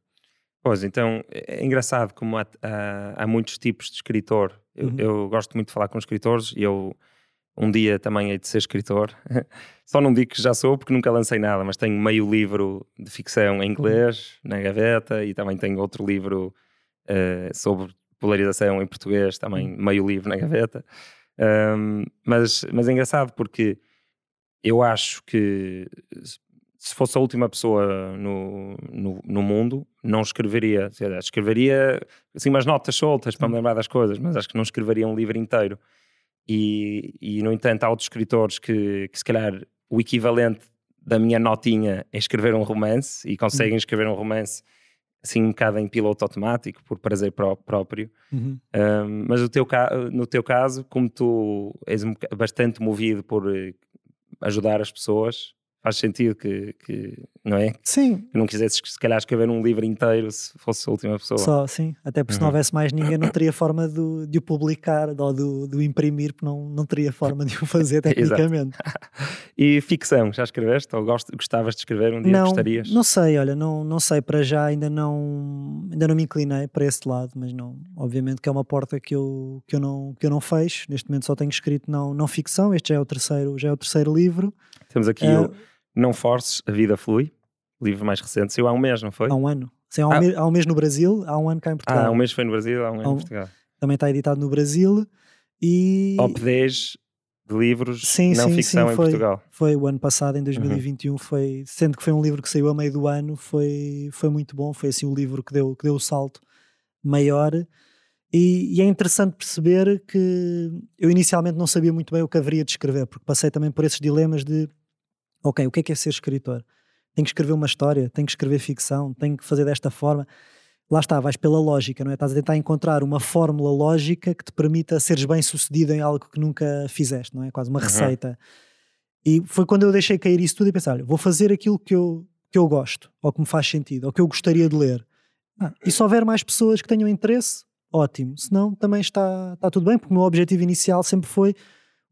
Pois, então é engraçado como há, há, há muitos tipos de escritor. Eu, uhum. eu, gosto muito de falar com escritores e eu um dia também hei de ser escritor. *laughs* Só não digo que já sou porque nunca lancei nada, mas tenho meio livro de ficção em inglês uhum. na gaveta e também tenho outro livro uh, sobre polarização em português, também uhum. meio livro na gaveta. Um, mas, mas é engraçado porque eu acho que se fosse a última pessoa no, no, no mundo, não escreveria. Escreveria assim umas notas soltas para me lembrar das coisas, mas acho que não escreveria um livro inteiro. E, e no entanto, há outros escritores que, que se calhar o equivalente da minha notinha é escrever um romance e conseguem escrever um romance assim um bocado em piloto automático, por prazer pró próprio. Uhum. Um, mas no teu, no teu caso, como tu és bastante movido por eh, ajudar as pessoas, faz sentido que, que não é? Sim. Que não quisesses, se calhar, escrever um livro inteiro se fosse a última pessoa. Só, sim. Até porque se não uhum. houvesse mais ninguém, não *coughs* teria forma de, de o publicar ou de, de o imprimir, porque não, não teria forma de o fazer *laughs* tecnicamente. *laughs* e ficção, já escreveste? Ou gostavas de escrever um dia? Não, gostarias? Não sei, olha, não, não sei. Para já ainda não, ainda não me inclinei para esse lado, mas não. Obviamente que é uma porta que eu, que eu, não, que eu não fecho. Neste momento só tenho escrito não, não ficção. Este já é o terceiro, já é o terceiro livro. Temos aqui uh, o não Forces, A Vida Flui, livro mais recente, saiu há um mês, não foi? Há um ano. Sim, há, um ah. mês, há um mês no Brasil, há um ano cá em Portugal. Ah, há um mês foi no Brasil, há um ano em Portugal. Também está editado no Brasil e... Top 10 de livros sim, não sim, ficção sim, em foi, Portugal. Foi o ano passado, em 2021, uhum. foi, sendo que foi um livro que saiu a meio do ano, foi, foi muito bom, foi assim o livro que deu, que deu o salto maior. E, e, é interessante perceber que eu inicialmente não sabia muito bem o que haveria de escrever, porque passei também por esses dilemas de ok, o que é que é ser escritor? Tenho que escrever uma história, tenho que escrever ficção, tenho que fazer desta forma. Lá está, vais pela lógica, não é? Estás a tentar encontrar uma fórmula lógica que te permita seres bem sucedido em algo que nunca fizeste, não é? Quase uma uhum. receita. E foi quando eu deixei cair isso tudo e pensei, olha, vou fazer aquilo que eu, que eu gosto, ou que me faz sentido, ou que eu gostaria de ler. Ah, e se houver mais pessoas que tenham interesse, ótimo. Se não, também está, está tudo bem, porque o meu objetivo inicial sempre foi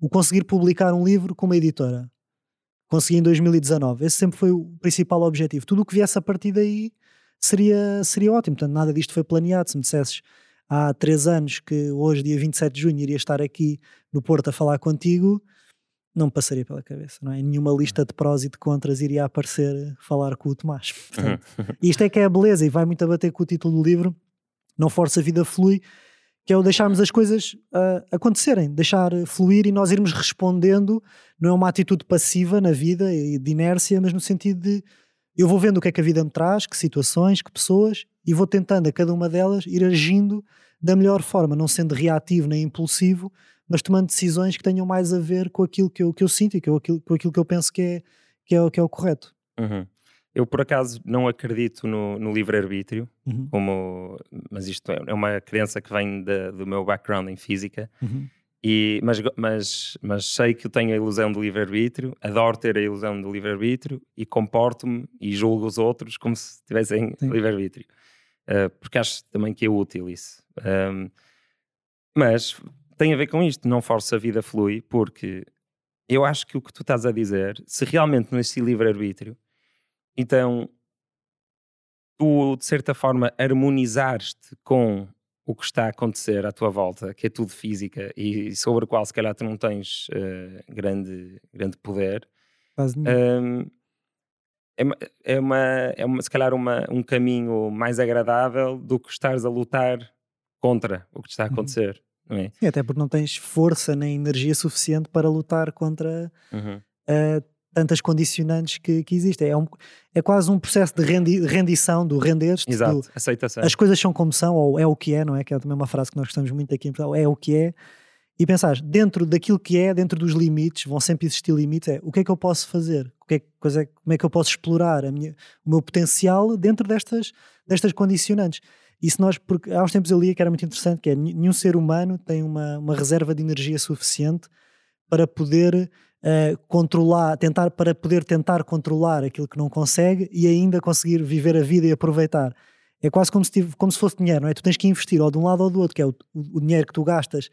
o conseguir publicar um livro com uma editora consegui em 2019. Esse sempre foi o principal objetivo. Tudo o que viesse a partir daí seria, seria ótimo. Portanto, nada disto foi planeado. Se me dissesses há três anos que hoje, dia 27 de junho, iria estar aqui no Porto a falar contigo, não me passaria pela cabeça, não é? Nenhuma lista de prós e de contras iria aparecer falar com o Tomás. Portanto, isto é que é a beleza e vai muito a bater com o título do livro. Não força a vida flui, que é o deixarmos as coisas uh, acontecerem, deixar fluir e nós irmos respondendo. Não é uma atitude passiva na vida e de inércia, mas no sentido de eu vou vendo o que é que a vida me traz, que situações, que pessoas, e vou tentando a cada uma delas ir agindo da melhor forma, não sendo reativo nem impulsivo, mas tomando decisões que tenham mais a ver com aquilo que eu, que eu sinto e com aquilo, com aquilo que eu penso que é, que é, que é o correto. Uhum. Eu, por acaso, não acredito no, no livre-arbítrio, uhum. como, mas isto é, é uma crença que vem de, do meu background em física, uhum. e, mas, mas, mas sei que eu tenho a ilusão do livre-arbítrio, adoro ter a ilusão do livre-arbítrio e comporto-me e julgo os outros como se tivessem livre-arbítrio, uh, porque acho também que é útil isso. Um, mas tem a ver com isto, não força a vida flui, porque eu acho que o que tu estás a dizer, se realmente não existe livre-arbítrio, então, tu, de certa forma, harmonizares-te com o que está a acontecer à tua volta, que é tudo física e sobre o qual, se calhar, tu não tens uh, grande, grande poder. Um, é, uma, é, uma, é uma, se calhar uma, um caminho mais agradável do que estares a lutar contra o que está a uhum. acontecer. Uhum. É? Sim, até porque não tens força nem energia suficiente para lutar contra uhum. uh, tantas condicionantes que, que existem. É, um, é quase um processo de rendi, rendição, do render-te. Exato, do, aceitação. As coisas são como são, ou é o que é, não é? Que é também uma frase que nós gostamos muito aqui em Portugal, é o que é. E pensar, dentro daquilo que é, dentro dos limites, vão sempre existir limites, é o que é que eu posso fazer? O que é, coisa, como é que eu posso explorar a minha, o meu potencial dentro destas, destas condicionantes? E se nós, porque há uns tempos eu lia que era muito interessante, que é nenhum ser humano tem uma, uma reserva de energia suficiente para poder uh, controlar, tentar para poder tentar controlar aquilo que não consegue e ainda conseguir viver a vida e aproveitar. É quase como se, tive, como se fosse dinheiro, não é? Tu tens que investir ou de um lado ou do outro, que é o, o, dinheiro que tu gastas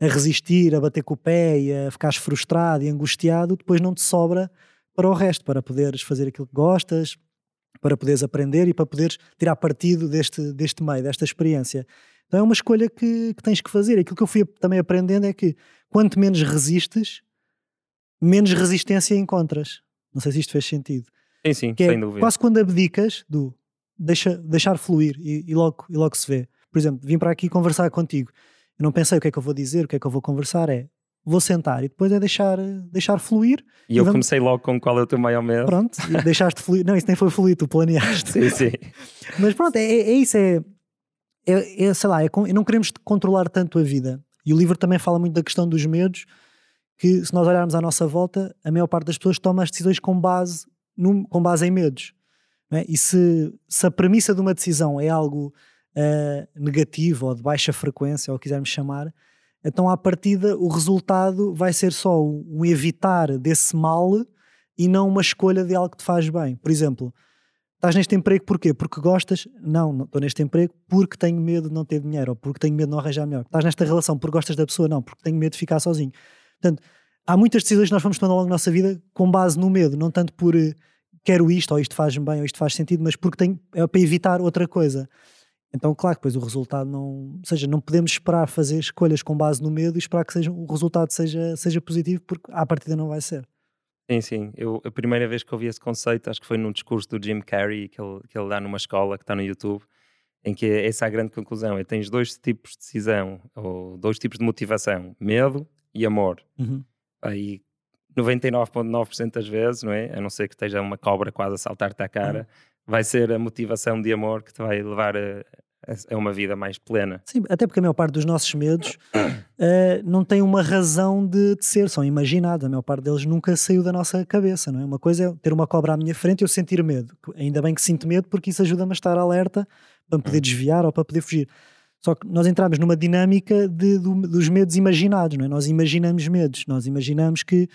a resistir, a bater com o pé e a ficares frustrado e angustiado, depois não te sobra para o resto, para poderes fazer aquilo que gostas, para poderes aprender e para poderes tirar partido deste, deste meio, desta experiência. Então é uma escolha que, que tens que fazer. Aquilo que eu fui também aprendendo é que quanto menos resistes, menos resistência encontras. Não sei se isto fez sentido. Sim, sim, que é sem dúvida. Quase quando abdicas do deixa, deixar fluir e, e, logo, e logo se vê. Por exemplo, vim para aqui conversar contigo. Eu não pensei o que é que eu vou dizer, o que é que eu vou conversar, é vou sentar e depois é deixar, deixar fluir. E, e eu vamos... comecei logo com qual é o teu maior medo. Pronto, *laughs* deixaste fluir. Não, isso nem foi fluir, tu planeaste. sim, sim. *laughs* Mas pronto, é, é isso, é, é, é, sei lá, é, não queremos controlar tanto a vida. E o livro também fala muito da questão dos medos, que se nós olharmos à nossa volta, a maior parte das pessoas toma as decisões com base, num, com base em medos. É? E se, se a premissa de uma decisão é algo uh, negativo ou de baixa frequência, ou quisermos chamar, então à partida o resultado vai ser só um evitar desse mal e não uma escolha de algo que te faz bem. Por exemplo, estás neste emprego porquê? Porque gostas? Não, não estou neste emprego porque tenho medo de não ter dinheiro ou porque tenho medo de não arranjar melhor. Estás nesta relação porque gostas da pessoa? Não, porque tenho medo de ficar sozinho. Portanto, há muitas decisões que nós vamos tomando ao longo da nossa vida com base no medo, não tanto por eh, quero isto, ou isto faz-me bem, ou isto faz sentido, mas porque tenho, é para evitar outra coisa. Então, claro depois o resultado não. Ou seja, não podemos esperar fazer escolhas com base no medo e esperar que seja, o resultado seja, seja positivo, porque à partida não vai ser. Sim, sim. Eu, a primeira vez que ouvi esse conceito, acho que foi num discurso do Jim Carrey, que ele, que ele dá numa escola que está no YouTube, em que essa é a grande conclusão. É tens dois tipos de decisão, ou dois tipos de motivação: medo e amor. Uhum. Aí 99,9% das vezes, não é? A não ser que esteja uma cobra quase a saltar-te à cara, uhum. vai ser a motivação de amor que te vai levar a, uma vida mais plena. Sim, até porque a maior parte dos nossos medos uh, não tem uma razão de, de, ser, são imaginados. A maior parte deles nunca saiu da nossa cabeça, não é? Uma coisa é ter uma cobra à minha frente e eu sentir medo. Ainda bem que sinto medo porque isso ajuda-me a estar alerta para me poder uhum. desviar ou para poder fugir. Só que nós entramos numa dinâmica de, do, dos medos imaginados, não é? Nós imaginamos medos, nós imaginamos que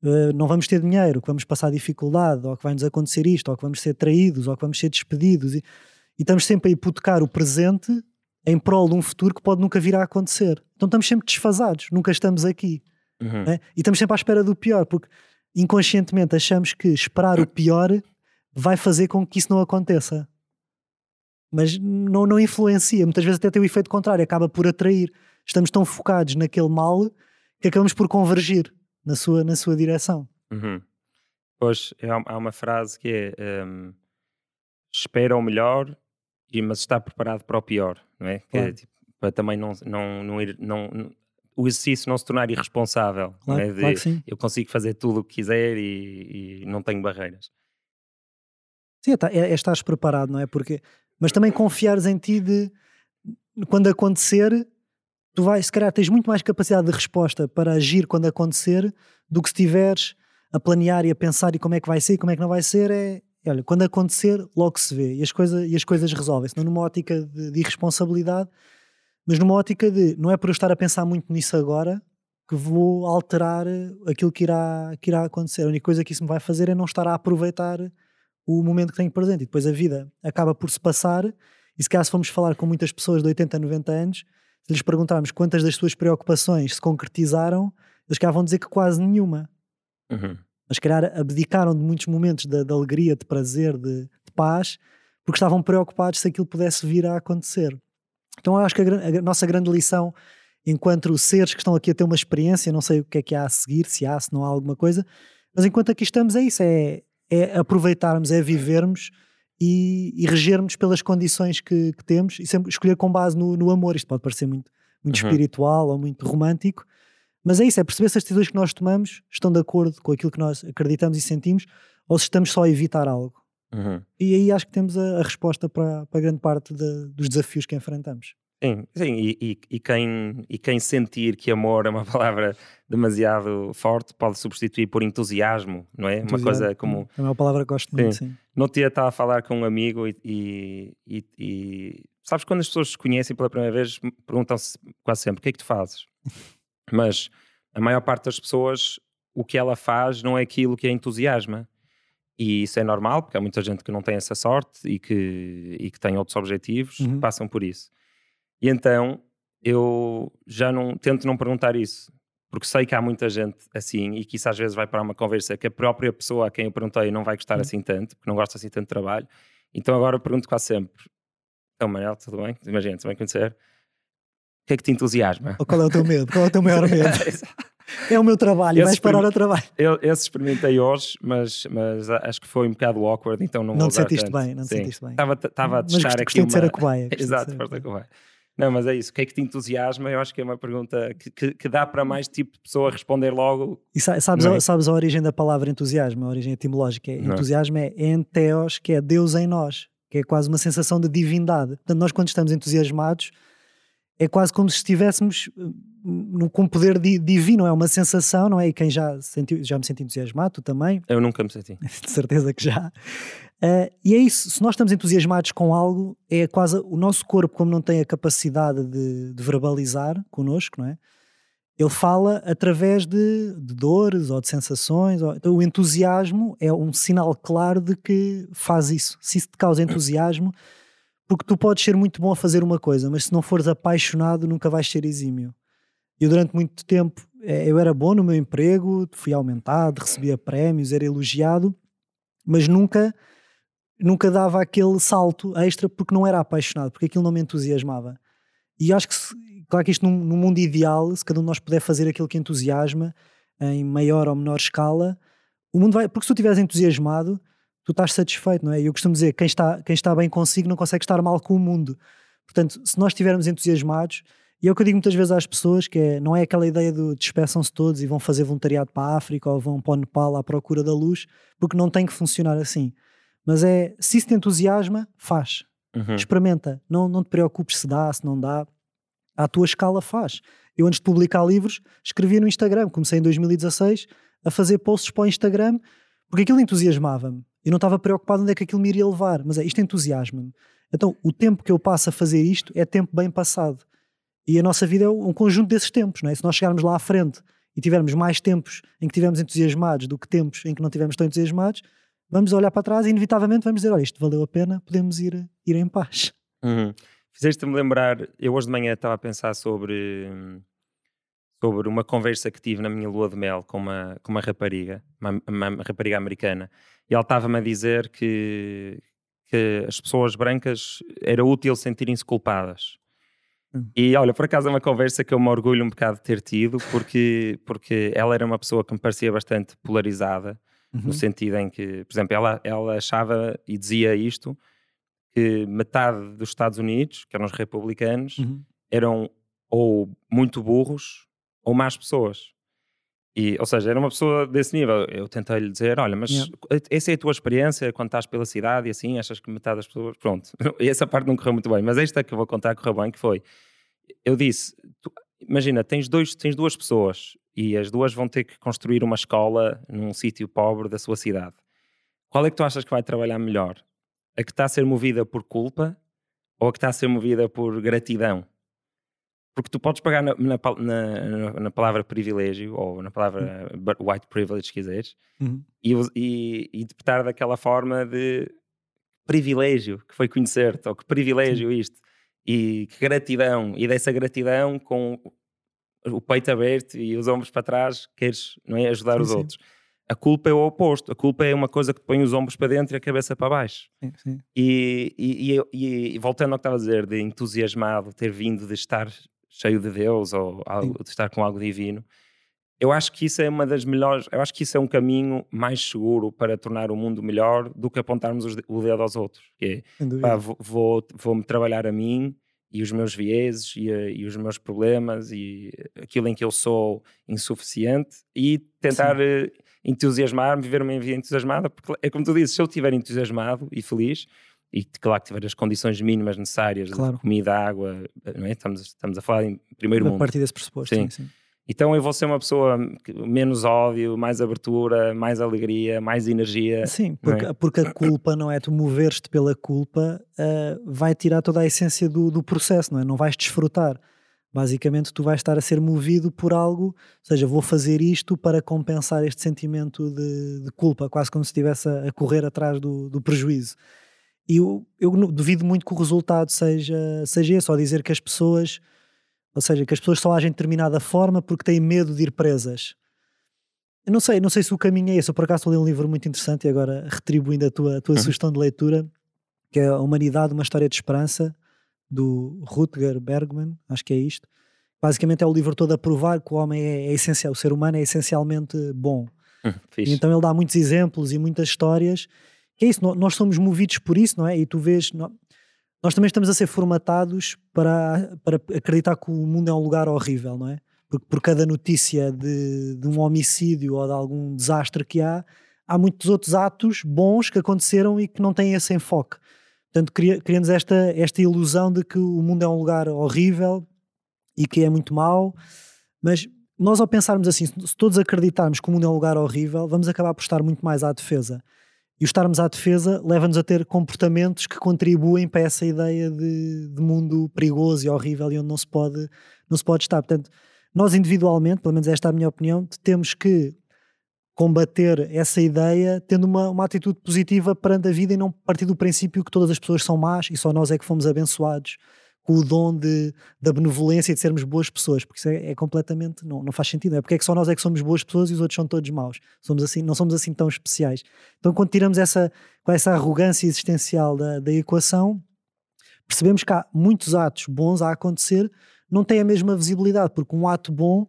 uh, não vamos ter dinheiro, que vamos passar dificuldade, ou que vai-nos acontecer isto, ou que vamos ser traídos, ou que vamos ser despedidos. E, e estamos sempre a hipotecar o presente em prol de um futuro que pode nunca vir a acontecer. Então estamos sempre desfasados, nunca estamos aqui. Uhum. Né? E estamos sempre à espera do pior, porque inconscientemente achamos que esperar o pior vai fazer com que isso não aconteça mas não, não influencia. Muitas vezes até tem o efeito contrário, acaba por atrair. Estamos tão focados naquele mal que acabamos por convergir na sua, na sua direção. Uhum. Pois, há uma frase que é um, espera o melhor, mas está preparado para o pior, não é? Claro. é tipo, para também não, não, não ir, não, o exercício não se tornar irresponsável. Claro, não é? De, claro que sim. Eu consigo fazer tudo o que quiser e, e não tenho barreiras. Sim, é, é, é estás preparado, não é? Porque mas também confiares em ti de quando acontecer, tu vais, se calhar tens muito mais capacidade de resposta para agir quando acontecer do que se estiveres a planear e a pensar e como é que vai ser e como é que não vai ser, é olha, quando acontecer, logo se vê e as, coisa, e as coisas resolvem-se, não numa ótica de, de irresponsabilidade, mas numa ótica de não é por eu estar a pensar muito nisso agora que vou alterar aquilo que irá, que irá acontecer. A única coisa que isso me vai fazer é não estar a aproveitar o momento que tenho presente. E depois a vida acaba por se passar. E se calhar, se formos falar com muitas pessoas de 80, 90 anos, se lhes perguntarmos quantas das suas preocupações se concretizaram, eles cá vão dizer que quase nenhuma. Uhum. Mas, se calhar, abdicaram de muitos momentos de, de alegria, de prazer, de, de, paz, porque estavam preocupados se aquilo pudesse vir a acontecer. Então, eu acho que a, a nossa grande lição, enquanto seres que estão aqui a ter uma experiência, não sei o que é que há a seguir, se há, se não há alguma coisa, mas enquanto aqui estamos, é isso: é é aproveitarmos, é vivermos e, e regermos pelas condições que, que, temos e sempre escolher com base no, no amor. Isto pode parecer muito, muito uhum. espiritual ou muito romântico, mas é isso, é perceber se as decisões que nós tomamos estão de acordo com aquilo que nós acreditamos e sentimos ou se estamos só a evitar algo. Uhum. E aí acho que temos a, a resposta para, para grande parte de, dos desafios que enfrentamos. Sim, sim e, e, e, quem, e quem sentir que amor é uma *laughs* palavra demasiado forte pode substituir por entusiasmo, não é? Uma coisa como. É uma palavra que gosto muito, sim. Não tinha estado a falar com um amigo e, e, e, Sabes, quando as pessoas se conhecem pela primeira vez, perguntam-se quase sempre: o que é que tu fazes? *laughs* Mas a maior parte das pessoas, o que ela faz não é aquilo que a entusiasma. E isso é normal, porque há muita gente que não tem essa sorte e que, e que tem outros objetivos uhum. que passam por isso. E então eu já não tento não perguntar isso, porque sei que há muita gente assim e que isso às vezes vai para uma conversa que a própria pessoa a quem eu perguntei não vai gostar uhum. assim tanto, porque não gosta assim tanto de trabalho. Então agora pergunto quase sempre: Então, Manel, tudo bem? Imagina, te bem conhecer. O que é que te entusiasma? Ou qual é o teu medo? Qual é o teu maior medo? *laughs* é o meu trabalho, esse vais parar o trabalho. Eu, esse experimentei hoje, mas, mas acho que foi um bocado awkward, então não Não te sentiste tanto. bem, não te sentiste bem. Estava, estava a deixar mas aqui uma... de ser a cobaia. *laughs* Exato, foste a cobaia. Não, mas é isso. O que é que te entusiasma? Eu acho que é uma pergunta que, que, que dá para mais tipo de pessoa responder logo. E sabes, é? sabes a origem da palavra entusiasmo? A origem etimológica. É, entusiasmo é enteos, que é Deus em nós, que é quase uma sensação de divindade. Portanto, nós quando estamos entusiasmados, é quase como se estivéssemos com um poder divino, é uma sensação, não é? E quem já, sentiu, já me senti entusiasmado, tu também? Eu nunca me senti. *laughs* De certeza que já. Uh, e é isso, se nós estamos entusiasmados com algo, é quase o nosso corpo, como não tem a capacidade de, de verbalizar connosco, não é? Ele fala através de, de dores ou de sensações. Ou, então, o entusiasmo é um sinal claro de que faz isso. Se isso te causa entusiasmo, porque tu podes ser muito bom a fazer uma coisa, mas se não fores apaixonado, nunca vais ser exímio. Eu, durante muito tempo, eh, eu era bom no meu emprego, fui aumentado, recebia prémios, era elogiado, mas nunca nunca dava aquele salto extra porque não era apaixonado, porque aquilo não me entusiasmava. E acho que, claro que isto num, num, mundo ideal, se cada um de nós puder fazer aquilo que entusiasma, em maior ou menor escala, o mundo vai. Porque se tu estiveres entusiasmado, tu estás satisfeito, não é? E eu costumo dizer: quem está, quem está bem consigo não consegue estar mal com o mundo. Portanto, se nós estivermos entusiasmados, e é o que eu digo muitas vezes às pessoas, que é, não é aquela ideia de despeçam-se todos e vão fazer voluntariado para a África ou vão para o Nepal à procura da luz, porque não tem que funcionar assim. Mas é, se isso te entusiasma, faz. Uhum. Experimenta. Não, não te preocupes se dá, se não dá. À tua escala, faz. Eu, antes de publicar livros, escrevia no Instagram. Comecei em 2016 a fazer posts para o Instagram porque aquilo entusiasmava-me. Eu não estava preocupado onde é que aquilo me iria levar. Mas é, isto entusiasma-me. Então, o tempo que eu passo a fazer isto é tempo bem passado. E a nossa vida é um conjunto desses tempos, não é? Se nós chegarmos lá à frente e tivermos mais tempos em que tivemos entusiasmados do que tempos em que não tivemos tão entusiasmados, vamos olhar para trás e inevitavelmente vamos dizer, olha, isto valeu a pena, podemos ir, ir em paz. Uhum. Fizeste-me lembrar, eu hoje de manhã estava a pensar sobre, sobre uma conversa que tive na minha lua de mel com uma, com uma rapariga, uma, uma rapariga americana, e ela estava-me a dizer que, que as pessoas brancas era útil sentirem-se culpadas. Hum. E olha, por acaso é uma conversa que eu me orgulho um bocado de ter tido, porque, porque ela era uma pessoa que me parecia bastante polarizada, uhum. no sentido em que, por exemplo, ela, ela achava e dizia isto, que metade dos Estados Unidos, que eram os republicanos, uhum. eram ou muito burros ou más pessoas. E, ou seja, era uma pessoa desse nível. Eu tentei-lhe dizer: olha, mas yeah. essa é a tua experiência quando estás pela cidade e assim, achas que metade das pessoas. Pronto, *laughs* e essa parte não correu muito bem, mas esta que eu vou contar correu bem: que foi. Eu disse: tu, imagina, tens, dois, tens duas pessoas e as duas vão ter que construir uma escola num sítio pobre da sua cidade. Qual é que tu achas que vai trabalhar melhor? A que está a ser movida por culpa ou a que está a ser movida por gratidão? Porque tu podes pegar na, na, na, na palavra privilégio ou na palavra uhum. white privilege, se quiseres, uhum. e, e, e, interpretar daquela forma de privilégio que foi conhecer-te, ou que privilégio Sim. isto, e que gratidão, e dessa gratidão com o peito aberto e os ombros para trás, queres não é, ajudar sim, os sim. outros. A culpa é o oposto. A culpa é uma coisa que põe os ombros para dentro e a cabeça para baixo. Sim, e, e, e, e, voltando ao que estava a dizer, de entusiasmado, ter vindo de estar cheio de Deus ou algo, de estar com algo divino. Eu acho que isso é uma das melhores, eu acho que isso é um caminho mais seguro para tornar o mundo melhor do que apontarmos o dedo aos outros. Que é, pá, vou, vou, vou-me trabalhar a mim e os meus vieses e, e, os meus problemas e aquilo em que eu sou insuficiente e tentar uh, entusiasmar-me, viver uma vida entusiasmada, porque é como tu dizes, se eu estiver entusiasmado e feliz, e claro que tiver as condições mínimas necessárias claro. de comida, água, é? estamos, estamos a falar em primeiro mundo. A partir desse pressuposto, sim. sim, sim. Então eu vou ser uma pessoa menos ódio, mais abertura, mais alegria, mais energia. Sim, porque, é? porque a culpa, não é? Tu moveres-te pela culpa uh, vai tirar toda a essência do, do processo, não é? Não vais desfrutar. Basicamente, tu vais estar a ser movido por algo, ou seja, vou fazer isto para compensar este sentimento de, de culpa, quase como se estivesse a, a correr atrás do, do prejuízo. E eu, eu duvido muito que o resultado seja, seja esse, ou dizer que as pessoas, ou seja, que as pessoas só agem de determinada forma porque têm medo de ir presas. Eu não sei, não sei se o caminho é esse. Eu por acaso li um livro muito interessante e agora retribuindo a tua, a tua uhum. sugestão de leitura, que é A Humanidade, uma história de esperança, do Rutger Bergman, acho que é isto. Basicamente é o livro todo a provar que o homem é, é essencial, o ser humano é essencialmente bom. Uhum, então ele dá muitos exemplos e muitas histórias que é isso, nós somos movidos por isso, não é? E tu vês, nós também estamos a ser formatados para, para acreditar que o mundo é um lugar horrível, não é? Porque por cada notícia de, de um homicídio ou de algum desastre que há, há muitos outros atos bons que aconteceram e que não têm esse enfoque. Portanto, criamos esta, esta ilusão de que o mundo é um lugar horrível e que é muito mau, mas nós ao pensarmos assim, se todos acreditarmos que o mundo é um lugar horrível, vamos acabar por estar muito mais à defesa. E o estarmos à defesa leva-nos a ter comportamentos que contribuem para essa ideia de, de, mundo perigoso e horrível e onde não se pode, não se pode estar. Portanto, nós individualmente, pelo menos esta é a minha opinião, temos que combater essa ideia tendo uma, uma atitude positiva perante a vida e não partir do princípio que todas as pessoas são más e só nós é que fomos abençoados com o dom de, da benevolência e de sermos boas pessoas, porque isso é, é completamente, não, não faz sentido, é porque é que só nós é que somos boas pessoas e os outros são todos maus, somos assim, não somos assim tão especiais. Então quando tiramos essa, essa arrogância existencial da, da equação, percebemos que há muitos atos bons a acontecer, não têm a mesma visibilidade, porque um ato bom,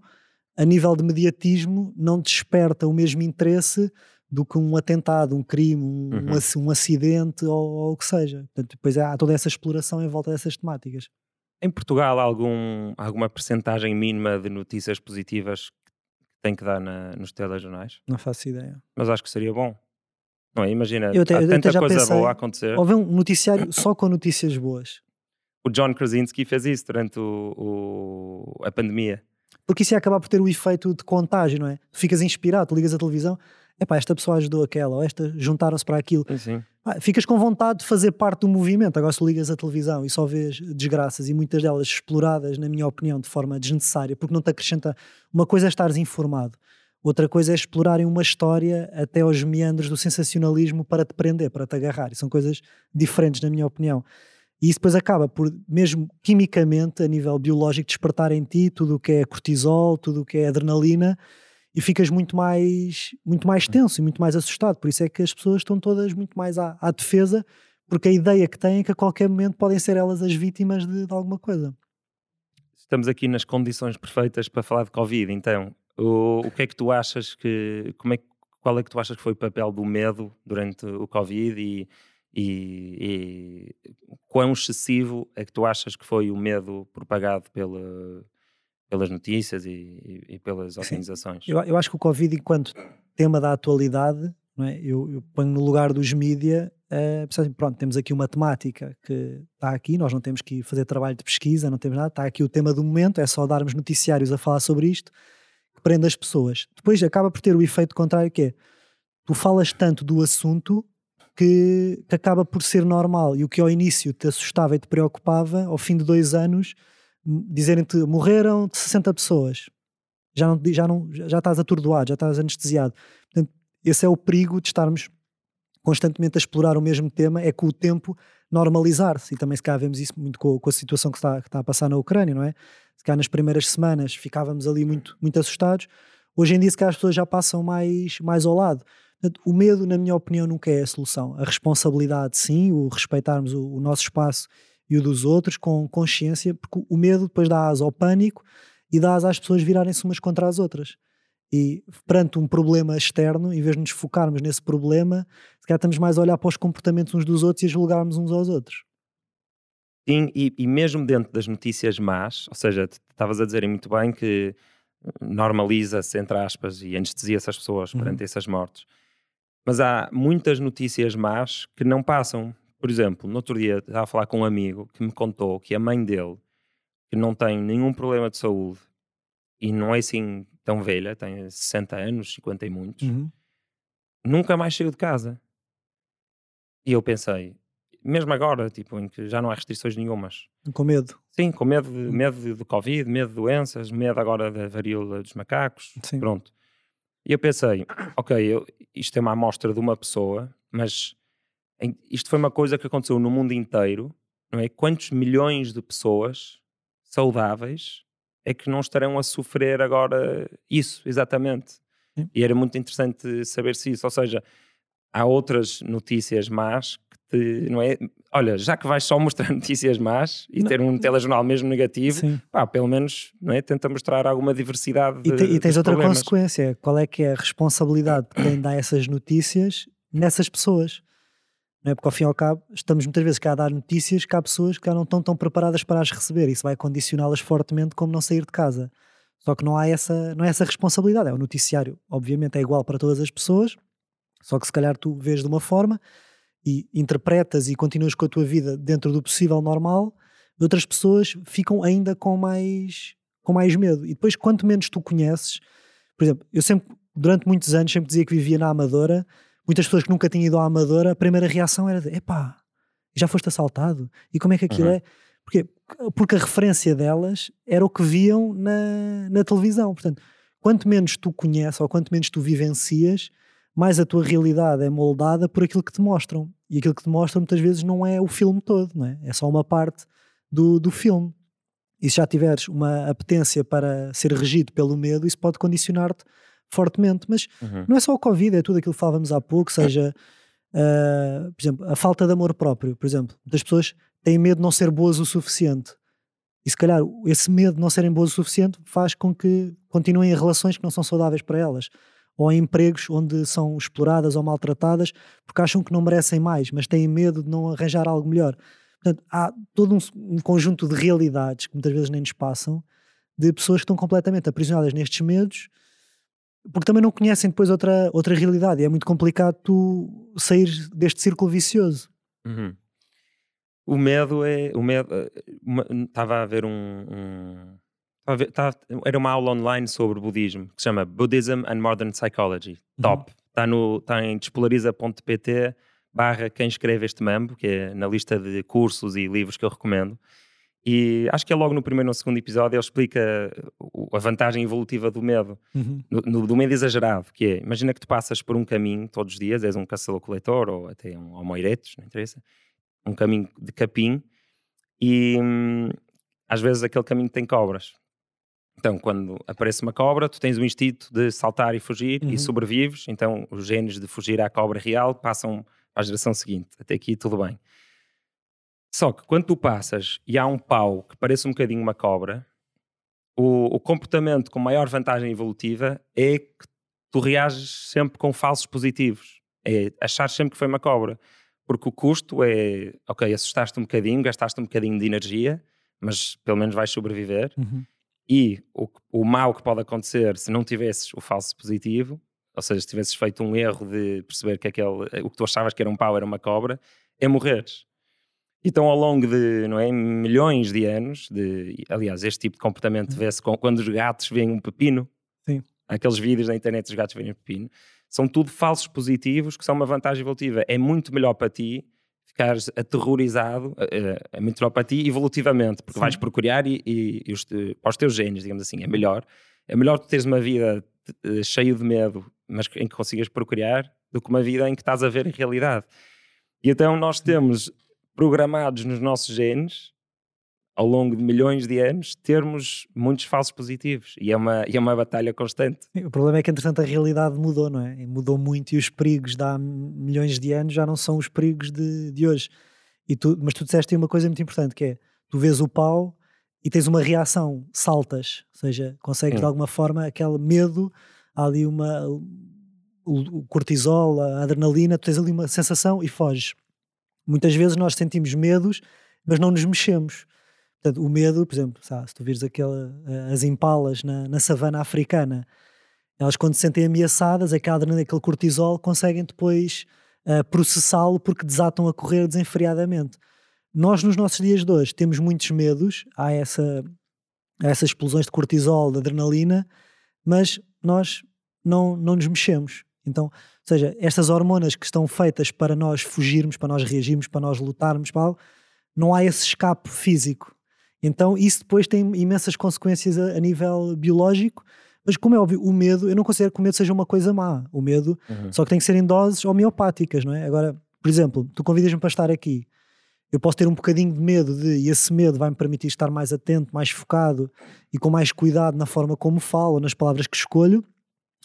a nível de mediatismo, não desperta o mesmo interesse do que um atentado, um crime, um, uhum. um, acidente ou, ou, o que seja. Portanto, depois há toda essa exploração em volta dessas temáticas. Em Portugal, há algum, alguma percentagem mínima de notícias positivas que tem que dar na, nos telejornais? Não faço ideia. Mas acho que seria bom. Não é? Imagina, eu até, há tanta coisa pensei, boa a acontecer. Houve um noticiário só com notícias boas. O John Krasinski fez isso durante o, o, a pandemia. Porque isso ia acabar por ter o efeito de contágio, não é? Tu ficas inspirado, tu ligas a televisão, epá, esta pessoa ajudou aquela, ou esta juntaram-se para aquilo. Sim. Ah, ficas com vontade de fazer parte do movimento. Agora, se ligas a televisão e só vês desgraças e muitas delas exploradas, na minha opinião, de forma desnecessária, porque não te acrescenta. Uma coisa é estares informado, outra coisa é explorarem uma história até aos meandros do sensacionalismo para te prender, para te agarrar. E são coisas diferentes, na minha opinião. E isso depois acaba por, mesmo quimicamente, a nível biológico, despertar em ti tudo o que é cortisol, tudo o que é adrenalina e ficas muito mais, muito mais tenso e muito mais assustado. Por isso é que as pessoas estão todas muito mais à, à defesa, porque a ideia que têm é que a qualquer momento podem ser elas as vítimas de, de alguma coisa. Estamos aqui nas condições perfeitas para falar de Covid, então o, o que é que tu achas que, como é, qual é que tu achas que foi o papel do medo durante o Covid e, e, e quão excessivo é que tu achas que foi o medo propagado pela, pelas notícias e, e, e pelas organizações. Eu, eu, acho que o Covid, enquanto tema da atualidade, é? eu, eu, ponho no lugar dos mídia, uh, pronto, temos aqui uma temática que está aqui, nós não temos que fazer trabalho de pesquisa, não temos nada, está aqui o tema do momento, é só darmos noticiários a falar sobre isto, que prende as pessoas. Depois acaba por ter o efeito contrário que é, tu falas tanto do assunto que, que acaba por ser normal, e o que ao início te assustava e te preocupava, ao fim de dois anos dizerem-te morreram 60 pessoas, já, não, já, não, já estás atordoado, já estás anestesiado. Portanto, esse é o perigo de estarmos constantemente a explorar o mesmo tema, é com o tempo normalizar-se. E também se cá vemos isso muito com, com a situação que está, que está, a passar na Ucrânia, não é? Se cá nas primeiras semanas ficávamos ali muito, muito assustados, hoje em dia se cá as pessoas já passam mais, mais ao lado. Portanto, o medo, na minha opinião, nunca é a solução. A responsabilidade, sim, o respeitarmos o, o nosso espaço e o dos outros com consciência, porque o medo depois dá asa ao pânico e dá asa às pessoas virarem-se umas contra as outras. E perante um problema externo, em vez de nos focarmos nesse problema, se calhar estamos mais a olhar para os comportamentos uns dos outros e a julgarmos uns aos outros. Sim, e, e mesmo dentro das notícias más, ou seja, estavas a dizer muito bem que normaliza-se, entre aspas, e anestesia-se as pessoas uhum. perante essas mortes. Mas há muitas notícias más que não passam. Por exemplo, no outro dia estava a falar com um amigo que me contou que a mãe dele, que não tem nenhum problema de saúde e não é assim tão velha, tem 60 anos, 50 e muitos, uhum. nunca mais saiu de casa. E eu pensei, mesmo agora, tipo, em que já não há restrições nenhumas. Com medo. Sim, com medo de, medo do Covid, medo de doenças, medo agora da varíola dos macacos, Sim. pronto. E eu pensei, ok, eu, isto é uma amostra de uma pessoa, mas isto foi uma coisa que aconteceu no mundo inteiro, não é? Quantos milhões de pessoas saudáveis é que não estarão a sofrer agora isso, exatamente? Sim. E era muito interessante saber se isso, ou seja, há outras notícias más que te, não é? Olha, já que vais só mostrar *laughs* notícias más e não. ter um telejornal mesmo negativo, pá, pelo menos não é? tenta mostrar alguma diversidade. E, te, e tens outra problemas. consequência, qual é que é a responsabilidade de quem dá essas notícias nessas pessoas? Não é? Porque ao fim e ao cabo estamos muitas vezes cá a dar notícias que há pessoas que não estão tão preparadas para as receber. Isso vai condicioná-las fortemente como não sair de casa. Só que não há essa, não é essa responsabilidade. É o noticiário, obviamente, é igual para todas as pessoas, só que se calhar tu vês de uma forma e interpretas e continuas com a tua vida dentro do possível normal, outras pessoas ficam ainda com mais, com mais medo. E depois, quanto menos tu conheces, por exemplo, eu sempre, durante muitos anos, sempre dizia que vivia na Amadora. Muitas pessoas que nunca tinham ido à Amadora, a primeira reação era de epá, já foste assaltado? E como é que aquilo uhum. é? Porque, porque a referência delas era o que viam na, na televisão. Portanto, quanto menos tu conheces ou quanto menos tu vivencias, mais a tua realidade é moldada por aquilo que te mostram. E aquilo que te mostram muitas vezes não é o filme todo, não é? É só uma parte do, do filme. E se já tiveres uma apetência para ser regido pelo medo, isso pode condicionar-te fortemente. Mas uhum. não é só o Covid, é tudo aquilo que falávamos há pouco, seja, uh, por exemplo, a falta de amor próprio. Por exemplo, muitas pessoas têm medo de não ser boas o suficiente. E se calhar esse medo de não serem boas o suficiente faz com que continuem em relações que não são saudáveis para elas ou em empregos onde são exploradas ou maltratadas porque acham que não merecem mais, mas têm medo de não arranjar algo melhor. Portanto, há todo um, um conjunto de realidades que muitas vezes nem nos passam, de pessoas que estão completamente aprisionadas nestes medos, porque também não conhecem depois outra, outra realidade. E é muito complicado tu sair deste círculo vicioso. Uhum. O medo é. O medo. Estava a ver um, um Tá, era uma aula online sobre budismo que se chama Buddhism and Modern Psychology. Uhum. Top. Está uhum. tá em despolariza.pt barra quem escreve este mambo, que é na lista de cursos e livros que eu recomendo. E acho que é logo no primeiro ou segundo episódio ele explica a vantagem evolutiva do medo, uhum. no, do medo exagerado, que é, imagina que tu passas por um caminho todos os dias, és um caçador-coletor ou até um homo erectus, não interessa, um caminho de capim, e hum, às vezes aquele caminho tem cobras. Então, quando aparece uma cobra, tu tens o instinto de saltar e fugir uhum. e sobrevives. Então, os genes de fugir à cobra real passam à geração seguinte. Até aqui, tudo bem. Só que quando tu passas e há um pau que parece um bocadinho uma cobra, o, o comportamento com maior vantagem evolutiva é que tu reages sempre com falsos positivos. É achar sempre que foi uma cobra. Porque o custo é, ok, assustaste um bocadinho, gastaste um bocadinho de energia, mas pelo menos vais sobreviver. Uhum e o, o mal que pode acontecer se não tivesses o falso positivo, ou seja, se tivesses feito um erro de perceber que aquele, o que tu achavas que era um pau era uma cobra, é morreres. Então, ao longo de não é, milhões de anos, de, aliás, este tipo de comportamento uhum. vê-se quando os gatos veem um pepino. Sim. Aqueles vídeos na internet dos gatos veem um pepino. São tudo falsos positivos que são uma vantagem evolutiva. É muito melhor para ti ficares aterrorizado, é, é muito melhor para ti evolutivamente, porque Sim. vais procurar e, e, e os, para os teus genes, digamos assim, é melhor. É melhor tu teres uma vida cheia de medo, mas em que consigas procriar, do que uma vida em que estás a ver a realidade. E então nós temos programados nos nossos genes ao longo de milhões de anos, termos muitos falsos positivos. E é uma, e é uma batalha constante. O problema é que, entretanto, a realidade mudou, não é? Mudou muito e os perigos de há milhões de anos já não são os perigos de, de hoje. E tu, mas tu disseste uma coisa muito importante, que é, tu vês o pau e tens uma reação, saltas, ou seja, consegues de alguma forma aquele medo, há ali uma... O, o cortisol, a adrenalina, tu tens ali uma sensação e foges. Muitas vezes nós sentimos medos, mas não nos mexemos Portanto, o medo, por exemplo, sabe, se tu vires aquela, eh, as impalas na, na savana africana, elas quando se sentem ameaçadas, aquela adrenalina, aquele cortisol, conseguem depois uh, processá-lo porque desatam a correr desenfreadamente. Nós, nos nossos dias de hoje, temos muitos medos, há, essa, essas explosões de cortisol, de adrenalina, mas nós não, não nos mexemos. Então, seja, estas hormonas que estão feitas para nós fugirmos, para nós reagirmos, para nós lutarmos, não há esse escape físico. Então isso depois tem imensas consequências a, a, nível biológico, mas como é óbvio, o medo, eu não considero que o medo seja uma coisa má. O medo, uhum. só que tem que ser em doses homeopáticas, não é? Agora, por exemplo, tu convidas-me para estar aqui, eu posso ter um bocadinho de medo de, e esse medo vai-me permitir estar mais atento, mais focado e com mais cuidado na forma como falo, nas palavras que escolho,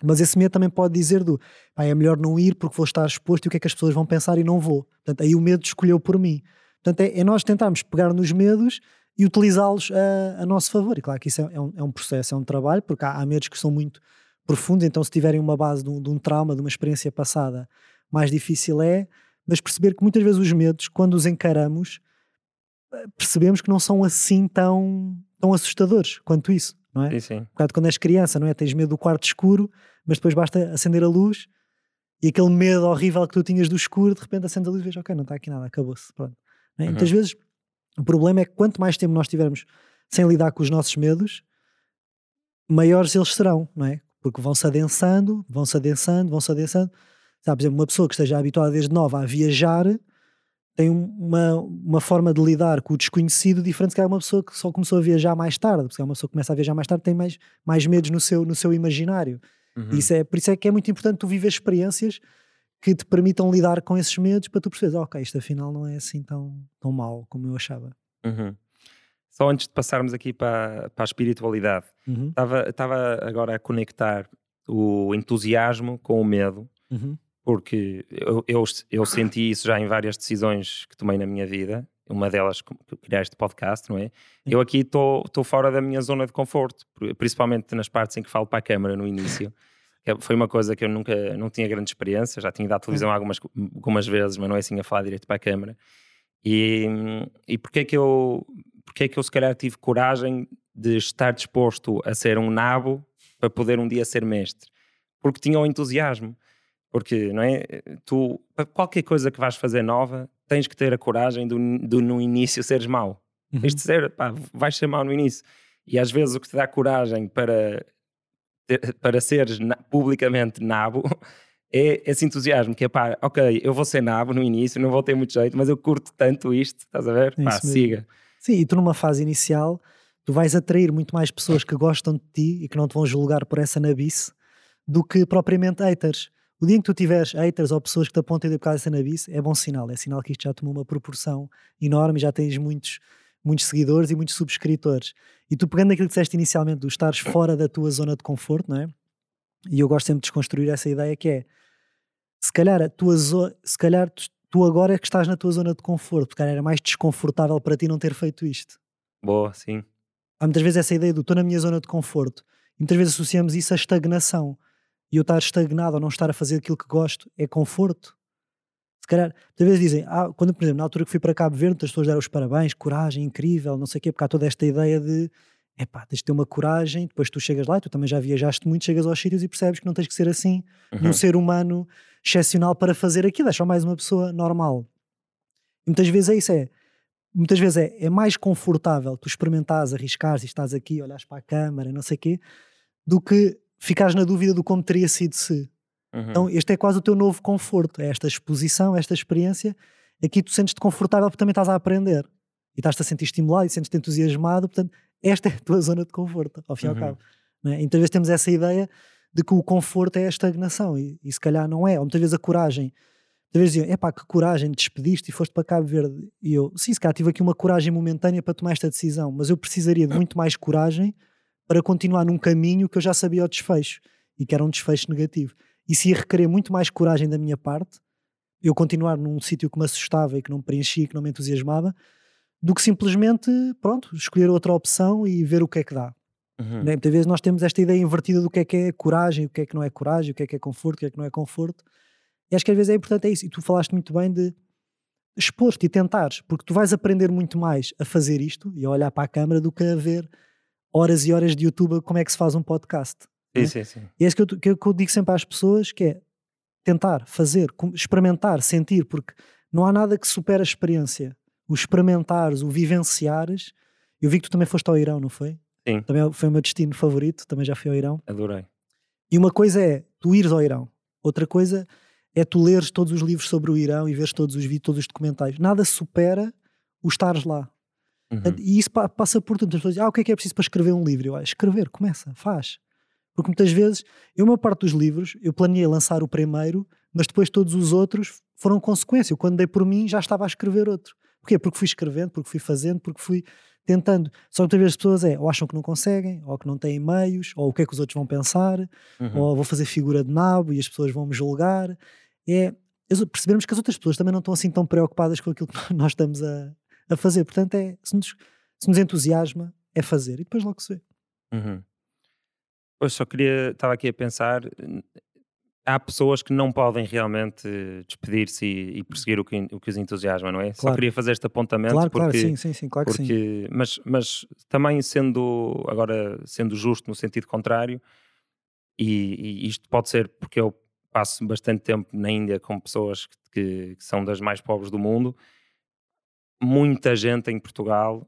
mas esse medo também pode dizer do é melhor não ir porque vou estar exposto e o que é que as pessoas vão pensar e não vou. Portanto, aí o medo escolheu por mim. Portanto, é, é nós tentarmos pegar nos medos e utilizá-los a, a, nosso favor. E claro que isso é, é, um, é um, processo, é um trabalho, porque há, há, medos que são muito profundos, então se tiverem uma base de um, de um, trauma, de uma experiência passada, mais difícil é, mas perceber que muitas vezes os medos, quando os encaramos, eh, percebemos que não são assim tão, tão assustadores quanto isso, não é? Sim, sim. Um quando és criança, não é? Tens medo do quarto escuro, mas depois basta acender a luz e aquele medo horrível que tu tinhas do escuro, de repente acende a luz e vês, ok, não está aqui nada, acabou-se, pronto. É? Uhum. Muitas vezes O problema é que quanto mais tempo nós tivermos sem lidar com os nossos medos, maiores eles serão, não é? Porque vão-se adensando, vão-se adensando, vão-se adensando. Sabe, por exemplo, uma pessoa que esteja habituada desde nova a viajar tem uma, uma forma de lidar com o desconhecido diferente que é uma pessoa que só começou a viajar mais tarde, porque é uma pessoa que começa a viajar mais tarde tem mais, mais medos no seu, no seu imaginário. Uhum. Isso é, por isso é que é muito importante tu viver experiências que te permitam lidar com esses medos para tu perceberes, ok, isto afinal não é assim tão, tão mau como eu achava. Uhum. Só antes de passarmos aqui para, para a espiritualidade, estava uhum. agora a conectar o entusiasmo com o medo, uhum. Porque eu, eu, eu, senti isso já em várias decisões que tomei na minha vida, uma delas criar este podcast, não é? Eu aqui estou fora da minha zona de conforto, principalmente nas partes em que falo para a câmara no início. *laughs* foi uma coisa que eu nunca não tinha grande experiência, já tinha dado televisão algumas, algumas vezes, mas não é assim a falar direito para a câmara. E, e porque é que eu porque é que eu se calhar tive coragem de estar disposto a ser um nabo para poder um dia ser mestre? Porque tinha o entusiasmo. Porque, não é? Tu, para qualquer coisa que vais fazer nova, tens que ter a coragem de, de no início seres mau. Uhum. Tens de ser, pá, vais ser mau no início. E às vezes o que te dá coragem para, para seres na, publicamente nabo *laughs* é esse entusiasmo, que é pá, ok, eu vou ser nabo no início, não vou ter muito jeito, mas eu curto tanto isto, estás a ver? Pá, siga. Sim, e tu numa fase inicial, tu vais atrair muito mais pessoas que gostam de ti e que não te vão julgar por essa nabice do que propriamente haters. O dia em que tu tiveres haters ou pessoas que te apontem de por causa dessa nabice, é bom sinal. É sinal que isto já tomou uma proporção enorme e já tens muitos, muitos seguidores e muitos subscritores. E tu pegando aquilo que disseste inicialmente, do estares fora da tua zona de conforto, não é? E eu gosto sempre de desconstruir essa ideia que é se calhar a tua se calhar tu, tu agora é que estás na tua zona de conforto, porque era mais desconfortável para ti não ter feito isto. Boa, sim. Há muitas vezes essa ideia do estou na minha zona de conforto. E muitas vezes associamos isso à estagnação. E eu estar estagnado ou não estar a fazer aquilo que gosto é conforto. Se calhar, muitas vezes dizem, ah, quando, por exemplo, na altura que fui para Cabo Verde, as pessoas deram os parabéns, coragem, incrível, não sei o quê, porque há toda esta ideia de é pá, tens de ter uma coragem, depois tu chegas lá, e tu também já viajaste muito, chegas aos sítios e percebes que não tens que ser assim, uhum. um ser humano excepcional para fazer aquilo, és só mais uma pessoa normal. E muitas vezes é isso, é, muitas vezes é, é mais confortável tu experimentares, arriscares e estás aqui, olhas para a câmara, não sei o quê, do que ficares na dúvida do como teria sido se. Uhum. Então este é quase o teu novo conforto, é esta exposição, esta experiência, aqui tu sentes-te confortável porque também estás a aprender. E estás-te a sentir estimulado e sentes-te entusiasmado, portanto, esta é a tua *laughs* zona de conforto, ao fim e ao uhum. cabo. Né? E muitas vezes temos essa ideia de que o conforto é a estagnação e, e se calhar não é. Ou muitas vezes a coragem. Muitas vezes diziam, epá, que coragem, despediste e foste para Cabo Verde. E eu, sim, se calhar tive aqui uma coragem momentânea para tomar esta decisão, mas eu precisaria de *coughs* muito mais coragem para continuar num caminho que eu já sabia o desfecho e que era um desfecho negativo. E se ia requerer muito mais coragem da minha parte, eu continuar num sítio que me assustava e que não me preenchia, que não me entusiasmava, do que simplesmente, pronto, escolher outra opção e ver o que é que dá. Uhum. Né? Muitas vezes nós temos esta ideia invertida do que é que é coragem, o que é que não é coragem, o que é que é conforto, o que é que não é conforto. E acho que às vezes é importante é isso. E tu falaste muito bem de expor-te e tentares, porque tu vais aprender muito mais a fazer isto e a olhar para a câmara do que a ver horas e horas de YouTube como é que se faz um podcast. Sim, né? sim, sim. E é isso que eu, que, que eu digo sempre às pessoas, que é tentar, fazer, experimentar, sentir, porque não há nada que supere a experiência o experimentares, o vivenciares. Eu vi que tu também foste ao Irão, não foi? Sim. Também foi o meu destino favorito, também já fui ao Irão. Adorei. E uma coisa é tu ires ao Irão, outra coisa é tu leres todos os livros sobre o Irão e veres todos os vídeos, todos os documentários. Nada supera o estares lá. Uhum. E isso passa por tudo. As pessoas dizem, ah, o que é que é preciso para escrever um livro? Eu, ah, escrever, começa, faz. Porque muitas vezes, eu, uma parte dos livros, eu planeei lançar o primeiro, mas depois todos os outros foram consequência. Eu, quando dei por mim, já estava a escrever outro. Porquê? Porque fui escrevendo, porque fui fazendo, porque fui tentando. Só que muitas vezes as pessoas é, ou acham que não conseguem, ou que não têm meios, ou o que é que os outros vão pensar, uhum. ou vou fazer figura de nabo e as pessoas vão me julgar. É percebermos que as outras pessoas também não estão assim tão preocupadas com aquilo que *laughs* nós estamos a, a fazer. Portanto, é, se nos, se nos entusiasma, é fazer e depois logo se vê. Uhum. Eu só queria, estava aqui a pensar, há pessoas que não podem realmente despedir-se e, e, perseguir o que, o que os entusiasma, não é? Claro. Só queria fazer este apontamento claro, porque, claro, sim, sim, sim, claro porque, que sim. Mas, mas também sendo agora sendo justo no sentido contrário, e, e, isto pode ser porque eu passo bastante tempo na Índia com pessoas que, que, que são das mais pobres do mundo. Muita gente em Portugal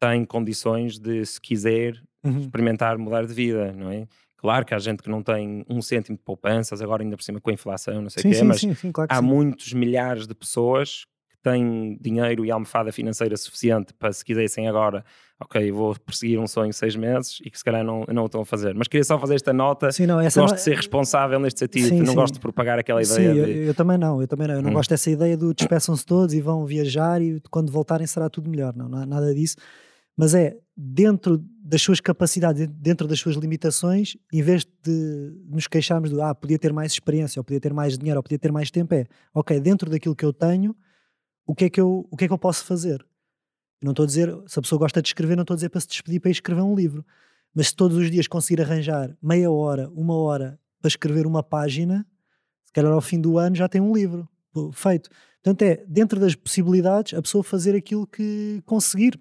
tem condições de, se quiser, uhum. experimentar mudar de vida, não é? Claro que há gente que não tem um cêntimo de poupanças, agora ainda por cima com a inflação, não sei o quê, sim, mas sim, sim, claro há muitos milhares de pessoas têm dinheiro e almofada financeira suficiente para, se quisessem agora, ok, vou perseguir um sonho seis meses e que se calhar não, não o estão a fazer. Mas queria só fazer esta nota. Sim, não, gosto não... de ser responsável neste sentido, sim, não sim. gosto de propagar aquela ideia. Sim, de... eu, eu, também não, eu também não. Eu não hum. gosto dessa ideia do despeçam-se todos e vão viajar e quando voltarem será tudo melhor. Não, não há nada disso. Mas é dentro das suas capacidades, dentro das suas limitações, em vez de nos queixarmos do ah, podia ter mais experiência, ou podia ter mais dinheiro, ou podia ter mais tempo, é ok, dentro daquilo que eu tenho, o que é que eu, o que é que eu posso fazer? Não estou a dizer, se a pessoa gosta de escrever, não estou a dizer para se despedir para ir escrever um livro. Mas se todos os dias conseguir arranjar meia hora, uma hora para escrever uma página, se calhar ao fim do ano já tem um livro feito. Portanto, é dentro das possibilidades a pessoa fazer aquilo que conseguir.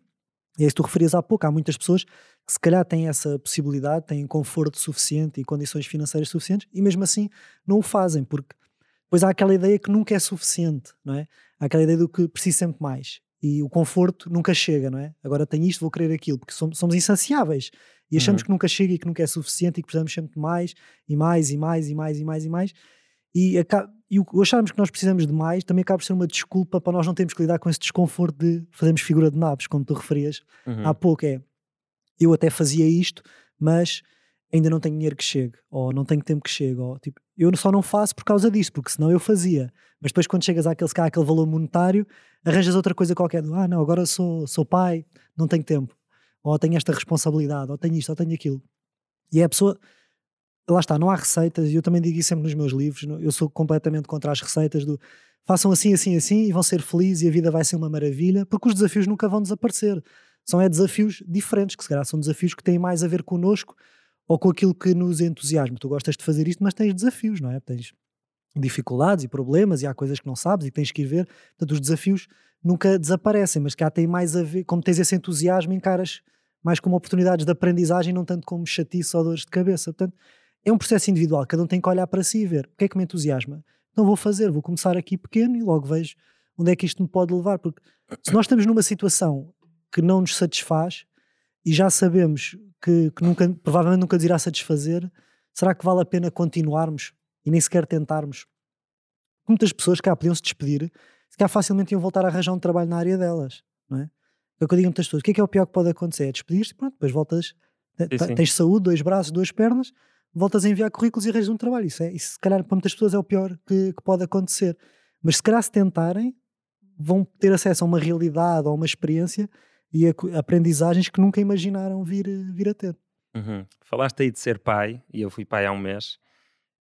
E é isso que tu referias há pouco. Há muitas pessoas que se calhar têm essa possibilidade, têm conforto suficiente e condições financeiras suficientes e mesmo assim não o fazem, porque depois há aquela ideia que nunca é suficiente, não é? Há aquela ideia do que preciso sempre mais e o conforto nunca chega, não é? Agora tenho isto, vou querer aquilo, porque somos, somos insaciáveis e achamos uhum. que nunca chega e que nunca é suficiente e que precisamos sempre de mais e mais e mais e mais e mais e mais. E, e o acharmos que nós precisamos de mais também acaba por ser uma desculpa para nós não termos que lidar com esse desconforto de fazermos figura de naves, como tu referias uhum. há pouco. É eu até fazia isto, mas ainda não tenho dinheiro que chegue, ou não tenho tempo que chegue, ou tipo, eu só não faço por causa disso, porque senão eu fazia. Mas depois, quando chegas àquele, àquele valor monetário, arranjas outra coisa qualquer. Do, ah, não, agora sou, sou pai, não tenho tempo, ou tenho esta responsabilidade, ou tenho isto, ou tenho aquilo. E é a pessoa lá está, não há receitas, e eu também digo isso sempre nos meus livros, eu sou completamente contra as receitas do façam assim, assim, assim e vão ser felizes e a vida vai ser uma maravilha, porque os desafios nunca vão desaparecer. São é desafios diferentes, que se calhar são desafios que têm mais a ver connosco ou com aquilo que nos entusiasma. Tu gostas de fazer isto, mas tens desafios, não é? Tens dificuldades e problemas e há coisas que não sabes e tens que ir ver. Portanto, os desafios nunca desaparecem, mas cá têm mais a ver, como tens esse entusiasmo, encaras mais como oportunidades de aprendizagem, não tanto como chatice ou dores de cabeça. Portanto, é um processo individual, cada um tem que olhar para si e ver o que é que me entusiasma. Então vou fazer, vou começar aqui pequeno e logo vejo onde é que isto me pode levar. Porque se nós estamos numa situação que não nos satisfaz e já sabemos que, que nunca, provavelmente nunca nos irá satisfazer, será que vale a pena continuarmos e nem sequer tentarmos? Muitas pessoas cá podiam se despedir, se cá facilmente iam voltar a arranjar um trabalho na área delas, não é? É o que eu digo a muitas pessoas: o que é que é o pior que pode acontecer? É despedir-te, pronto, depois voltas, sim, tens saúde, dois braços, duas pernas, voltas a enviar currículos e arranjas um trabalho. Isso, é, isso, se calhar, para muitas pessoas é o pior que, que, pode acontecer. Mas se calhar, se tentarem, vão ter acesso a uma realidade ou uma experiência e a, a aprendizagens que nunca imaginaram vir, vir a ter. Uhum. Falaste aí de ser pai, e eu fui pai há um mês.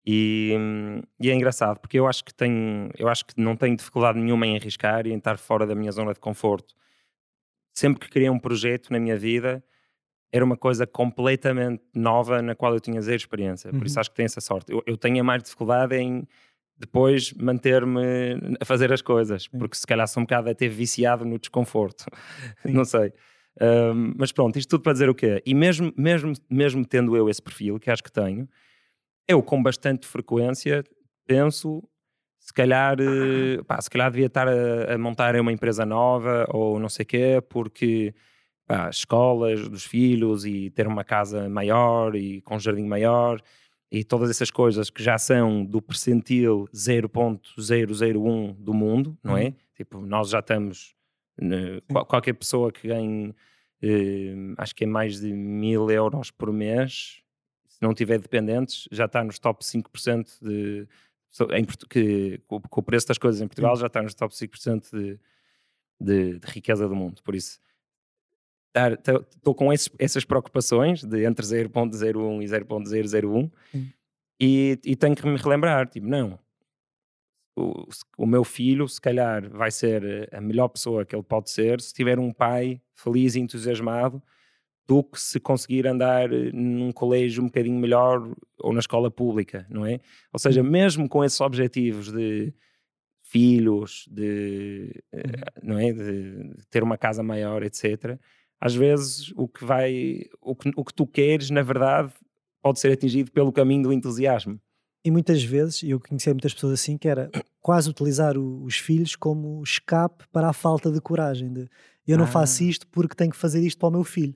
E, e, é engraçado porque eu acho que tenho, eu acho que não tenho dificuldade nenhuma em arriscar e em estar fora da minha zona de conforto. Sempre que criei um projeto na minha vida, era uma coisa completamente nova na qual eu tinha zero experiência. Por uhum. isso acho que tenho essa sorte. Eu, eu tenho mais dificuldade em depois manter-me a fazer as coisas, Sim. porque se calhar sou um bocado até viciado no desconforto. *laughs* Não sei. Um, mas pronto, isto tudo para dizer o quê? E mesmo, mesmo, mesmo tendo eu esse perfil, que acho que tenho, eu com bastante frequência penso se calhar, eh, *coughs* pá, se calhar devia estar a, a montar uma empresa nova ou não sei o quê, porque pá, escolas dos filhos e ter uma casa maior e com um jardim maior e todas essas coisas que já são do percentil 0.001 do mundo, não é? Uhum. Tipo, nós já estamos, né, qualquer pessoa que ganhe, eh, acho que é mais de mil euros por mês, se não tiver dependentes, já está nos top 5% de, em, que, com, o preço das coisas em Portugal, já está nos top 5% de, de, de riqueza do mundo. Por isso, estou com esses, essas preocupações de entre 0.01 e 0.001 e, e tenho que me relembrar, tipo, não, o, o, meu filho se calhar vai ser a melhor pessoa que ele pode ser se tiver um pai feliz e entusiasmado do que se conseguir andar num colégio um bocadinho melhor ou na escola pública, não é? Ou seja, mesmo com esses objetivos de filhos, de, uhum. não é? de ter uma casa maior, etc., às vezes o que vai, o que, o que tu queres, na verdade, pode ser atingido pelo caminho do entusiasmo. E muitas vezes, eu conhecia muitas pessoas assim, que era quase utilizar o, os filhos como escape para a falta de coragem. De, eu não ah. faço isto porque tenho que fazer isto para o meu filho.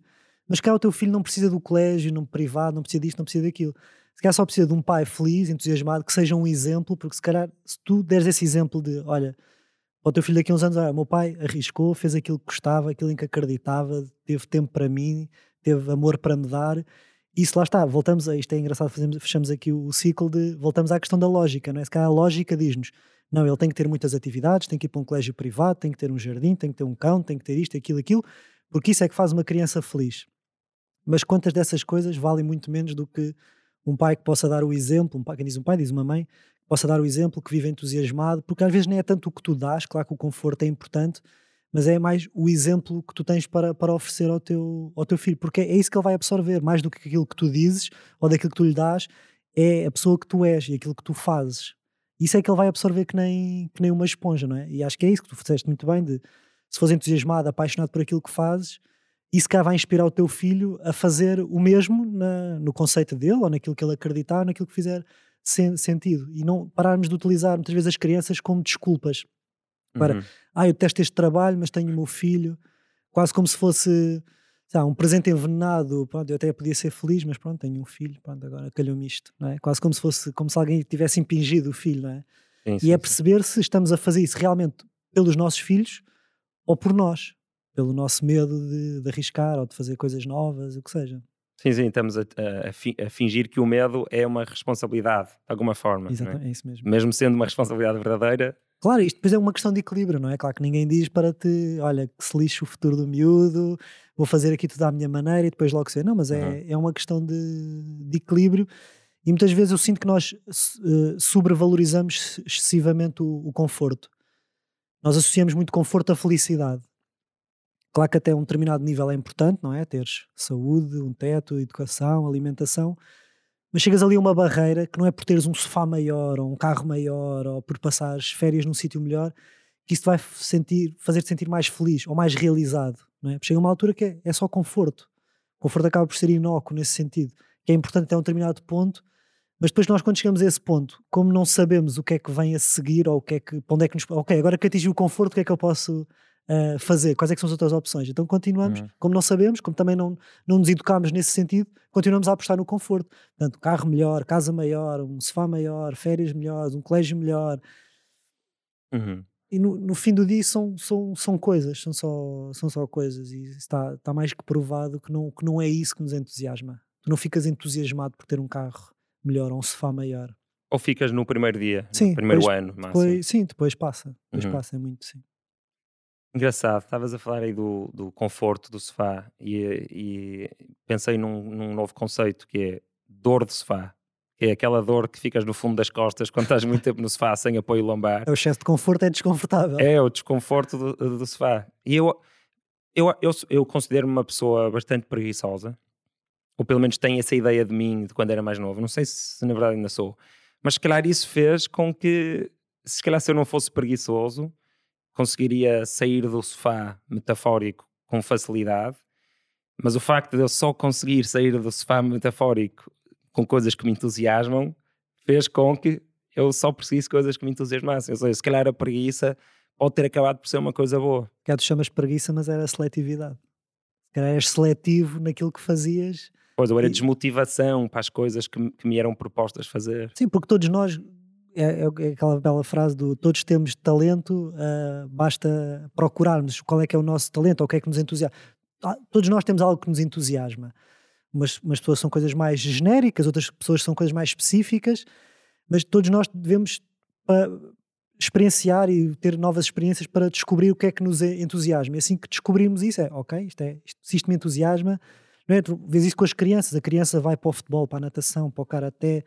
Mas cá o teu filho não precisa do colégio, não privado, não precisa disto, não precisa daquilo. Se calhar só precisa de um pai feliz, entusiasmado, que seja um exemplo, porque se calhar, se tu deres esse exemplo de, olha, para o teu filho daqui a uns anos, meu pai arriscou, fez aquilo que gostava, aquilo em que acreditava, teve tempo para mim, teve amor para me dar. Isso lá está, voltamos a isto é engraçado, fazemos, fechamos aqui o, ciclo de voltamos à questão da lógica, não é? Se calhar a lógica diz-nos, não, ele tem que ter muitas atividades, tem que ir para um colégio privado, tem que ter um jardim, tem que ter um cão, tem que ter isto, aquilo, aquilo, porque isso é que faz uma criança feliz. Mas quantas dessas coisas valem muito menos do que um pai que possa dar o exemplo, um pai, quem diz um pai, diz uma mãe, possa dar o exemplo, que vive entusiasmado, porque às vezes nem é tanto o que tu dás, claro que o conforto é importante, mas é mais o exemplo que tu tens para, para oferecer ao teu, ao teu filho, porque é isso que ele vai absorver, mais do que aquilo que tu dizes ou daquilo que tu lhe dás, é a pessoa que tu és e aquilo que tu fazes. Isso é que ele vai absorver que nem, que nem uma esponja, não é? E acho que é isso que tu fizeste muito bem, de se fores entusiasmado, apaixonado por aquilo que fazes, isso cá vai inspirar o teu filho a fazer o mesmo na, no conceito dele, ou naquilo que ele acreditar, naquilo que fizer sen, sentido. E não pararmos de utilizar muitas vezes as crianças como desculpas para, uhum. ah, eu testo este trabalho, mas tenho o meu filho, quase como se fosse um presente envenenado. Pronto, eu até podia ser feliz, mas pronto, tenho um filho, pronto, agora calhou-me isto, não é? Quase como se fosse como se alguém tivesse impingido o filho, não é? Sim, sim, e é perceber sim. se estamos a fazer isso realmente pelos nossos filhos ou por nós pelo nosso medo de, de, arriscar ou de fazer coisas novas, o que seja. Sim, sim, estamos a, a, a fingir que o medo é uma responsabilidade, de alguma forma. É? Exatamente, é? é? isso mesmo. Mesmo sendo uma responsabilidade verdadeira. Claro, isto depois é uma questão de equilíbrio, não é? Claro que ninguém diz para te, olha, que se lixe o futuro do miúdo, vou fazer aqui tudo à minha maneira e depois logo ser. Não, mas é, uhum. é uma questão de, de equilíbrio e muitas vezes eu sinto que nós uh, sobrevalorizamos excessivamente o, o conforto. Nós associamos muito conforto à felicidade. Claro que até um determinado nível é importante, não é? Teres saúde, um teto, educação, alimentação, mas chegas ali a uma barreira que não é por teres um sofá maior ou um carro maior ou por passares férias num sítio melhor que isso vai sentir, fazer-te sentir mais feliz ou mais realizado, não é? Chega uma altura que é, é só conforto. O conforto acaba por ser inócuo nesse sentido, que é importante até um determinado ponto, mas depois nós quando chegamos a esse ponto, como não sabemos o que é que vem a seguir ou o que é que, onde é que nos... Ok, agora que atingi o conforto, o que é que eu posso uh, fazer, quais é são as outras opções. Então continuamos, uhum. como não sabemos, como também não, não nos educamos nesse sentido, continuamos a apostar no conforto. Portanto, carro melhor, casa maior, um sofá maior, férias melhores, um colégio melhor. Uhum. E no, no, fim do dia são, são, são coisas, são só, são só coisas. E está, está mais que provado que não, que não é isso que nos entusiasma. Tu não ficas entusiasmado por ter um carro melhor ou um sofá maior. Ou ficas no primeiro dia, sim, no primeiro depois, ano, depois, Sim, depois passa. Depois uhum. passa, é muito, sim. Engraçado, estavas a falar aí do, do conforto do sofá e, e pensei num, num, novo conceito que é dor de sofá. Que é aquela dor que ficas no fundo das costas quando estás muito tempo no sofá sem apoio lombar. É o excesso de conforto, é desconfortável. É, o desconforto do, do sofá. E eu, eu, eu, eu considero-me uma pessoa bastante preguiçosa, ou pelo menos tenho essa ideia de mim de quando era mais novo. Não sei se na verdade ainda sou, mas se calhar isso fez com que, se calhar se eu não fosse preguiçoso, conseguiria sair do sofá metafórico com facilidade, mas o facto de eu só conseguir sair do sofá metafórico com coisas que me entusiasmam fez com que eu só perseguisse coisas que me entusiasmassem. Ou seja, se calhar a preguiça pode ter acabado por ser uma coisa boa. Que tu chamas preguiça, mas era seletividade. Se calhar eras seletivo naquilo que fazias. Pois, ou era e... desmotivação para as coisas que, que me eram propostas fazer. Sim, porque todos nós é, é, é, aquela bela frase do todos temos talento, uh, basta procurarmos qual é que é o nosso talento ou o que é que nos entusiasma. Ah, todos nós temos algo que nos entusiasma. Umas, umas pessoas são coisas mais genéricas, outras pessoas são coisas mais específicas, mas todos nós devemos experienciar e ter novas experiências para descobrir o que é que nos entusiasma. E assim que descobrimos isso, é ok, isto é, isto, se isto me entusiasma, não é? Tu vês isso com as crianças, a criança vai para o futebol, para a natação, para o karaté,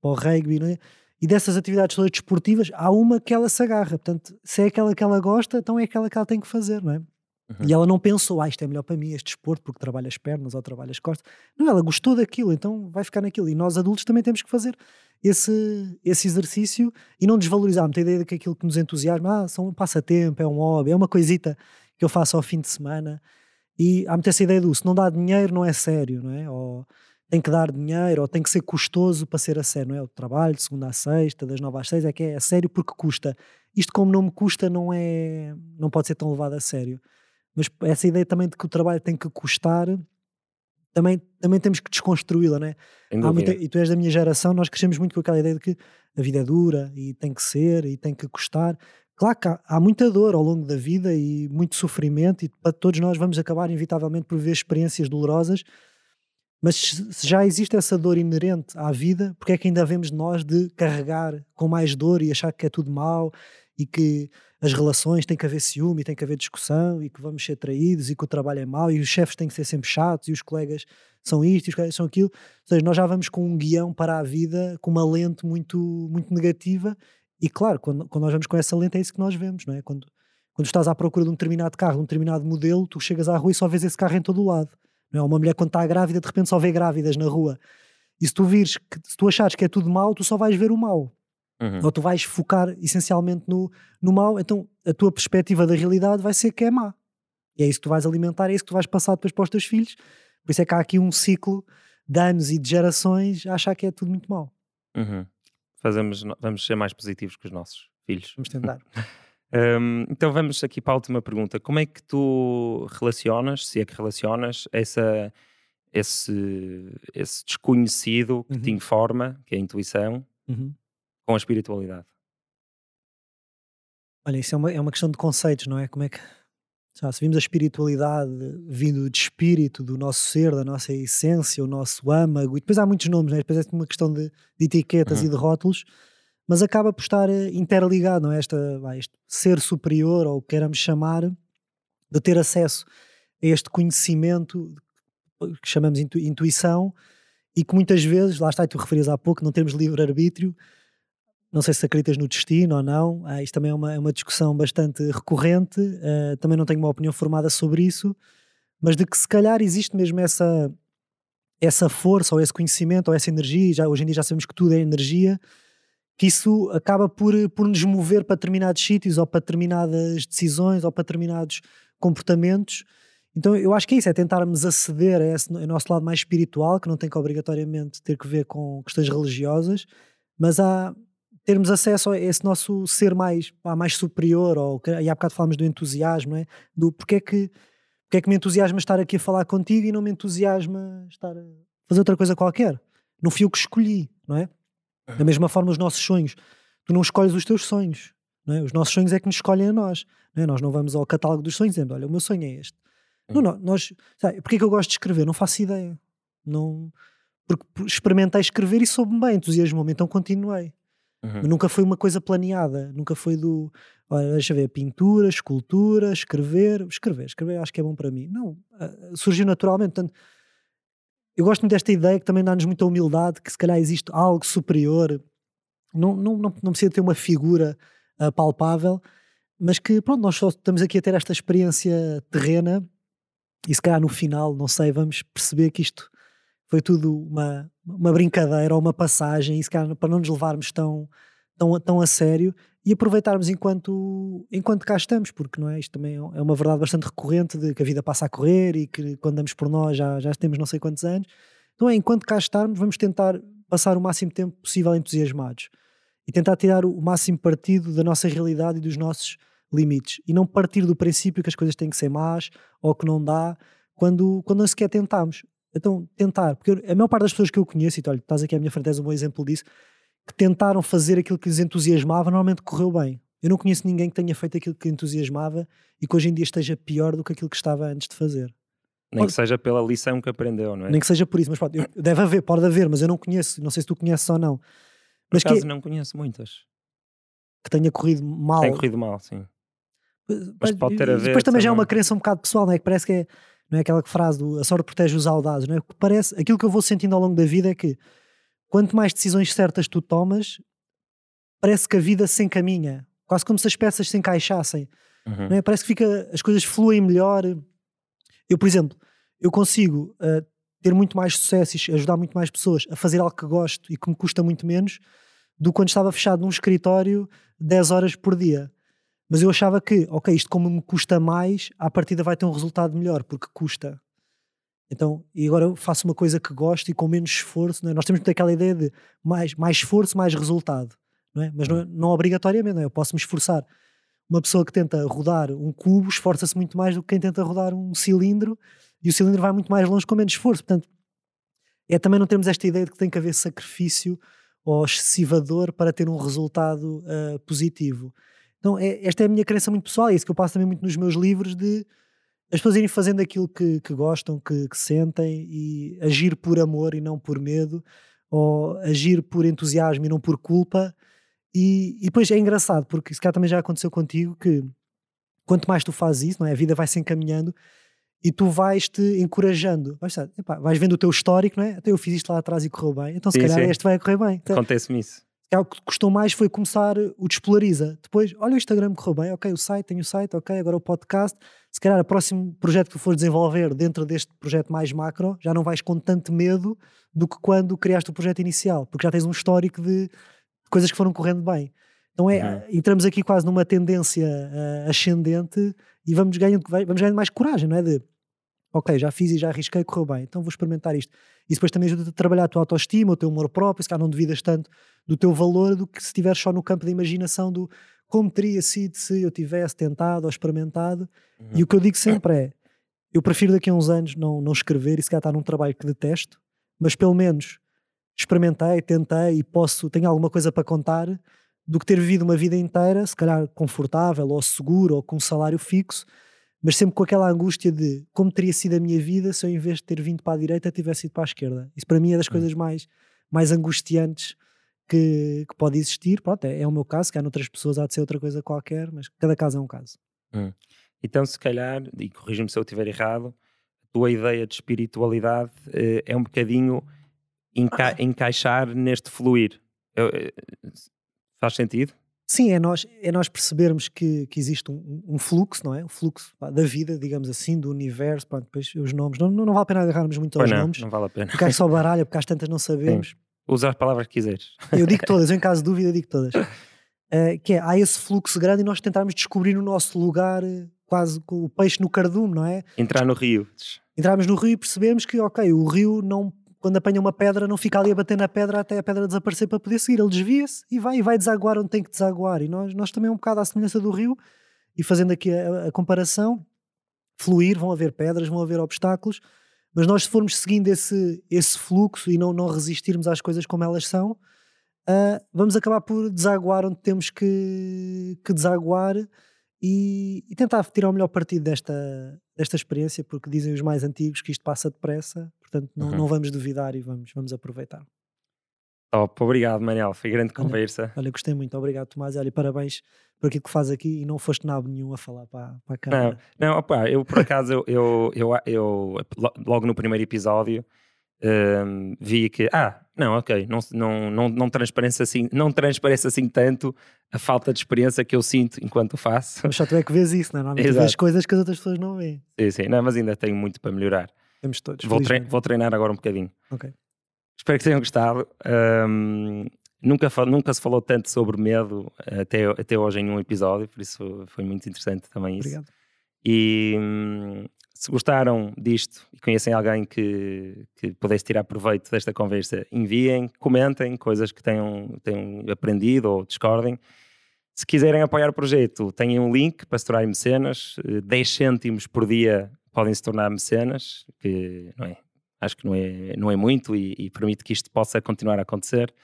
para o rugby, não é? E dessas atividades todas desportivas, há uma que ela se agarra. Portanto, se é aquela que ela gosta, então é aquela que ela tem que fazer, não é? Uhum. E ela não pensou, ah, isto é melhor para mim, este desporto, porque trabalha as pernas ou trabalha as costas. Não, ela gostou daquilo, então vai ficar naquilo. E nós adultos também temos que fazer esse, esse exercício e não desvalorizarmos a ideia de que aquilo que nos entusiasma, ah, são um passatempo, é um hobby, é uma coisita que eu faço ao fim de semana. E há muita essa ideia do se não dá dinheiro, não é sério, não é? Ou tem que dar dinheiro ou tem que ser custoso para ser a sério, não é? O trabalho de segunda a sexta, das nove às seis, é que é a sério porque custa. Isto como não me custa não é, não pode ser tão levado a sério. Mas essa ideia também de que o trabalho tem que custar, também, também temos que desconstruí-la, não é? Muita, e tu és da minha geração, nós crescemos muito com aquela ideia de que a vida é dura e tem que ser e tem que custar. Claro que há, há muita dor ao longo da vida e muito sofrimento, e para todos nós vamos acabar inevitavelmente por ver experiências dolorosas, mas se já existe essa dor inerente à vida, porque é que ainda vemos nós de carregar com mais dor e achar que é tudo mau e que as relações têm que haver ciúme, tem que haver discussão e que vamos ser traídos e que o trabalho é mau e os chefes têm que ser sempre chatos e os colegas são isto e os colegas são aquilo. Ou seja, nós já vamos com um guião para a vida com uma lente muito, muito negativa e claro, quando, quando nós vamos com essa lente é isso que nós vemos, não é? Quando, quando estás à procura de um determinado carro, de um determinado modelo, tu chegas à rua e só vês esse carro em todo o lado. Não é? Uma mulher quando está grávida de repente só vê grávidas na rua. E se tu vires, que, se tu achares que é tudo mau, tu só vais ver o mau. Uhum. Ou tu vais focar essencialmente no, no mal, então a tua perspectiva da realidade vai ser que é má. E é isso que tu vais alimentar, é isso que tu vais passar depois para os teus filhos. Por isso é que há aqui um ciclo de anos e de gerações a achar que é tudo muito mau. Uhum. Fazemos, vamos ser mais positivos que os nossos filhos. Vamos tentar. *laughs* um, então vamos aqui para a última pergunta. Como é que tu relacionas, se é que relacionas, essa, esse, esse desconhecido que uhum. te informa, que é a intuição, uhum com a espiritualidade? Olha, isso é uma, é uma questão de conceitos, não é? Como é que. Já, se vimos a espiritualidade vindo de espírito, do nosso ser, da nossa essência, o nosso âmago, e depois há muitos nomes, né? depois é uma questão de, de etiquetas uhum. e de rótulos, mas acaba por estar eh, interligado, não é? Esta, este ser superior, ou queiramos chamar, de ter acesso a este conhecimento que chamamos intu, intuição e que muitas vezes, lá está, e tu referias há pouco, não temos livre-arbítrio, não sei se acreditas no destino ou não, ah, isto também é uma, é uma discussão bastante recorrente, uh, também não tenho uma opinião formada sobre isso, mas de que se calhar existe mesmo essa, essa força ou esse conhecimento ou essa energia, já, hoje em dia já sabemos que tudo é energia, que isso acaba por, por nos mover para determinados sítios ou para determinadas decisões ou para determinados comportamentos. Então eu acho que é isso, é tentarmos aceder a esse a nosso lado mais espiritual, que não tem que obrigatoriamente ter que ver com questões religiosas, mas há, termos acesso a esse nosso ser mais, mais superior, ou, e há bocado falamos do entusiasmo, é? do porque é, que, porque é que me entusiasma estar aqui a falar contigo e não me entusiasma estar a fazer outra coisa qualquer. Não fui eu que escolhi, não é? Da mesma forma, os nossos sonhos. Tu não escolhes os teus sonhos. É? Os nossos sonhos é que nos escolhem a nós. Não é? Nós não vamos ao catálogo dos sonhos dizendo: Olha, o meu sonho é este. Não, não, nós, sabe, porque é que eu gosto de escrever? Não faço ideia. Não, porque experimentei escrever e soube-me bem, entusiasmou-me, então continuei. Uhum. Nunca foi uma coisa planeada, nunca foi do. Olha, deixa ver, pintura, escultura, escrever. Escrever, escrever acho que é bom para mim. Não, uh, surgiu naturalmente. Portanto, eu gosto muito desta ideia que também dá-nos muita humildade, que se calhar existe algo superior. Não, não, não, não precisa ter uma figura uh, palpável, mas que, pronto, nós só estamos aqui a ter esta experiência terrena e se calhar no final, não sei, vamos perceber que isto foi tudo uma, uma brincadeira ou uma passagem, e se calhar para não nos levarmos tão, tão, tão a sério e aproveitarmos enquanto, enquanto cá estamos, porque não é? Isto também é uma verdade bastante recorrente de que a vida passa a correr e que quando damos por nós já, já temos não sei quantos anos. Então é, enquanto cá estarmos, vamos tentar passar o máximo tempo possível entusiasmados e tentar tirar o máximo partido da nossa realidade e dos nossos limites e não partir do princípio que as coisas têm que ser más ou que não dá quando, quando não sequer tentamos. Então, tentar, porque a maior parte das pessoas que eu conheço, e tu, olha, estás aqui à minha frente, és um bom exemplo disso, que tentaram fazer aquilo que lhes entusiasmava, normalmente correu bem. Eu não conheço ninguém que tenha feito aquilo que entusiasmava e que hoje em dia esteja pior do que aquilo que estava antes de fazer. Nem que seja pela lição que aprendeu, não é? Nem que seja por isso, mas pode, eu, deve haver, pode haver, mas eu não conheço, não sei se tu conheces ou não. Mas por acaso que, não conheço muitas. Que tenha corrido mal. Tem corrido mal, sim. Mas, mas pode ter a ver. Depois também, já é uma crença um bocado pessoal, não é? Que parece que é não é aquela frase do a sorte protege os audazes, não é? Parece, aquilo que eu vou sentindo ao longo da vida é que quanto mais decisões certas tu tomas, parece que a vida se encaminha, quase como se as peças se encaixassem, uhum. não é? Parece que fica, as coisas fluem melhor. Eu, por exemplo, eu consigo uh, ter muito mais sucesso e ajudar muito mais pessoas a fazer algo que gosto e que me custa muito menos do que quando estava fechado num escritório 10 horas por dia. Mas eu achava que, ok, isto como me custa mais, à partida vai ter um resultado melhor, porque custa. Então, e agora eu faço uma coisa que gosto e com menos esforço. É? Nós temos muito aquela ideia de mais, mais esforço, mais resultado. Não é? Mas não, não obrigatoriamente, não é? eu posso me esforçar. Uma pessoa que tenta rodar um cubo esforça-se muito mais do que quem tenta rodar um cilindro e o cilindro vai muito mais longe com menos esforço. Portanto, é também não temos esta ideia de que tem que haver sacrifício ou excessiva dor para ter um resultado uh, positivo. Então, é, esta é a minha crença muito pessoal, é isso que eu passo também muito nos meus livros de as pessoas irem fazendo aquilo que, que gostam, que, que, sentem e agir por amor e não por medo, ou agir por entusiasmo e não por culpa. E, e depois é engraçado, porque isso cá também já aconteceu contigo, que quanto mais tu fazes isso, não é? a vida vai se encaminhando e tu vais-te encorajando. Vais, epá, vais vendo o teu histórico, não é? Até eu fiz isto lá atrás e correu bem, então se sim, calhar sim. este vai correr bem. Então, Acontece-me isso. O que custou mais foi começar o Despolariza. Depois, olha o Instagram correu bem, ok, o site, tenho o site, ok, agora o podcast. Se calhar o próximo projeto que tu fores desenvolver dentro deste projeto mais macro, já não vais com tanto medo do que quando criaste o projeto inicial, porque já tens um histórico de coisas que foram correndo bem. Então é, uhum. entramos aqui quase numa tendência uh, ascendente e vamos ganhando, vamos ganhando mais coragem, não é? De ok, já fiz e já arrisquei, correu bem, então vou experimentar isto. E depois também ajuda-te a trabalhar a tua autoestima, o teu amor próprio, se calhar não duvidas tanto do teu valor do que se estiveres só no campo da imaginação do como teria sido se eu tivesse tentado ou experimentado. Uhum. E o que eu digo sempre é, eu prefiro daqui a uns anos não, não escrever e se calhar estar num trabalho que detesto, mas pelo menos experimentei, tentei e posso, tenho alguma coisa para contar do que ter vivido uma vida inteira, se calhar confortável ou seguro ou com um salário fixo, mas sempre com aquela angústia de como teria sido a minha vida se eu, em vez de ter vindo para a direita, tivesse ido para a esquerda. Isso para mim é das coisas mais, mais angustiantes que, que pode existir. Pronto, é, é, o meu caso, que há noutras pessoas há de ser outra coisa qualquer, mas cada caso é um caso. Hum. Então, se calhar, e corrija-me se eu estiver errado, a tua ideia de espiritualidade eh, é um bocadinho enca encaixar neste fluir. Eu, eh, faz sentido? Sim, é nós, é nós percebermos que, que existe um, um fluxo, não é? O fluxo pá, da vida, digamos assim, do universo, pronto, depois os nomes. Não, não, não vale a pena agarrarmos muito aos não, nomes. Não vale a pena. Porque só baralha, porque às tantas não sabemos. Sim. Usa as palavras que quiseres. Eu digo todas, eu em caso de dúvida digo todas. Uh, *laughs* que é, há esse fluxo grande e nós tentarmos descobrir o nosso lugar, eh, quase com o peixe no cardume, não é? Entrar no rio. Entramos no rio e percebemos que, ok, o rio não quando apanha uma pedra, não fica ali a bater na pedra até a pedra desaparecer para poder seguir. Ele desvia-se e vai, e vai desaguar onde tem que desaguar. E nós, nós também, um bocado à semelhança do rio, e fazendo aqui a, a comparação, fluir, vão haver pedras, vão haver obstáculos, mas nós, se formos seguindo esse, esse fluxo e não, não resistirmos às coisas como elas são, uh, vamos acabar por desaguar onde temos que, que desaguar e, e, tentar tirar o melhor partido desta, desta experiência, porque dizem os mais antigos que isto passa depressa, portanto não, uhum. não vamos duvidar e vamos, vamos aproveitar. Top, obrigado Manel, foi grande olha, conversa. Olha, gostei muito, obrigado Tomás, olha, parabéns por aquilo que faz aqui e não foste nada nenhum a falar para, para a câmera. Não, não opa, eu por acaso, eu, eu, eu, eu, logo no primeiro episódio um, vi que, ah, não, ok, não, não, não, não, transparece assim, não transparece assim tanto a falta de experiência que eu sinto enquanto faço. Mas só tu é que vês isso, não é? Normalmente vês coisas que as outras pessoas não veem. Sim, sim, não, mas ainda tenho muito para melhorar. Temos todos. Vou, tre vou treinar agora um bocadinho. Ok. Espero que tenham gostado. Um, nunca, nunca se falou tanto sobre medo até, até hoje em um episódio, por isso foi muito interessante também isso. Obrigado. E se gostaram disto e conhecem alguém que, que pudesse tirar proveito desta conversa, enviem, comentem coisas que tenham, tenham aprendido ou discordem. Se quiserem apoiar o projeto, têm um link para se tornarem mecenas. 10 cêntimos por dia podem se tornar mecenas, que não é, acho que não é, não é muito e, e permite que isto possa continuar a acontecer.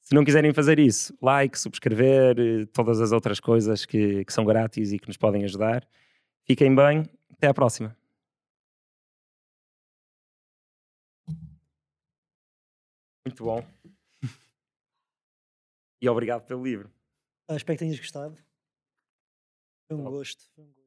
Se não quiserem fazer isso, like, subscrever, eh, todas as outras coisas que, que são grátis e que nos podem ajudar. Fiquem bem, até à próxima. Muito bom. e obrigado pelo livro. Ah, espero que tenhas gostado. Foi um gosto. Foi um gosto.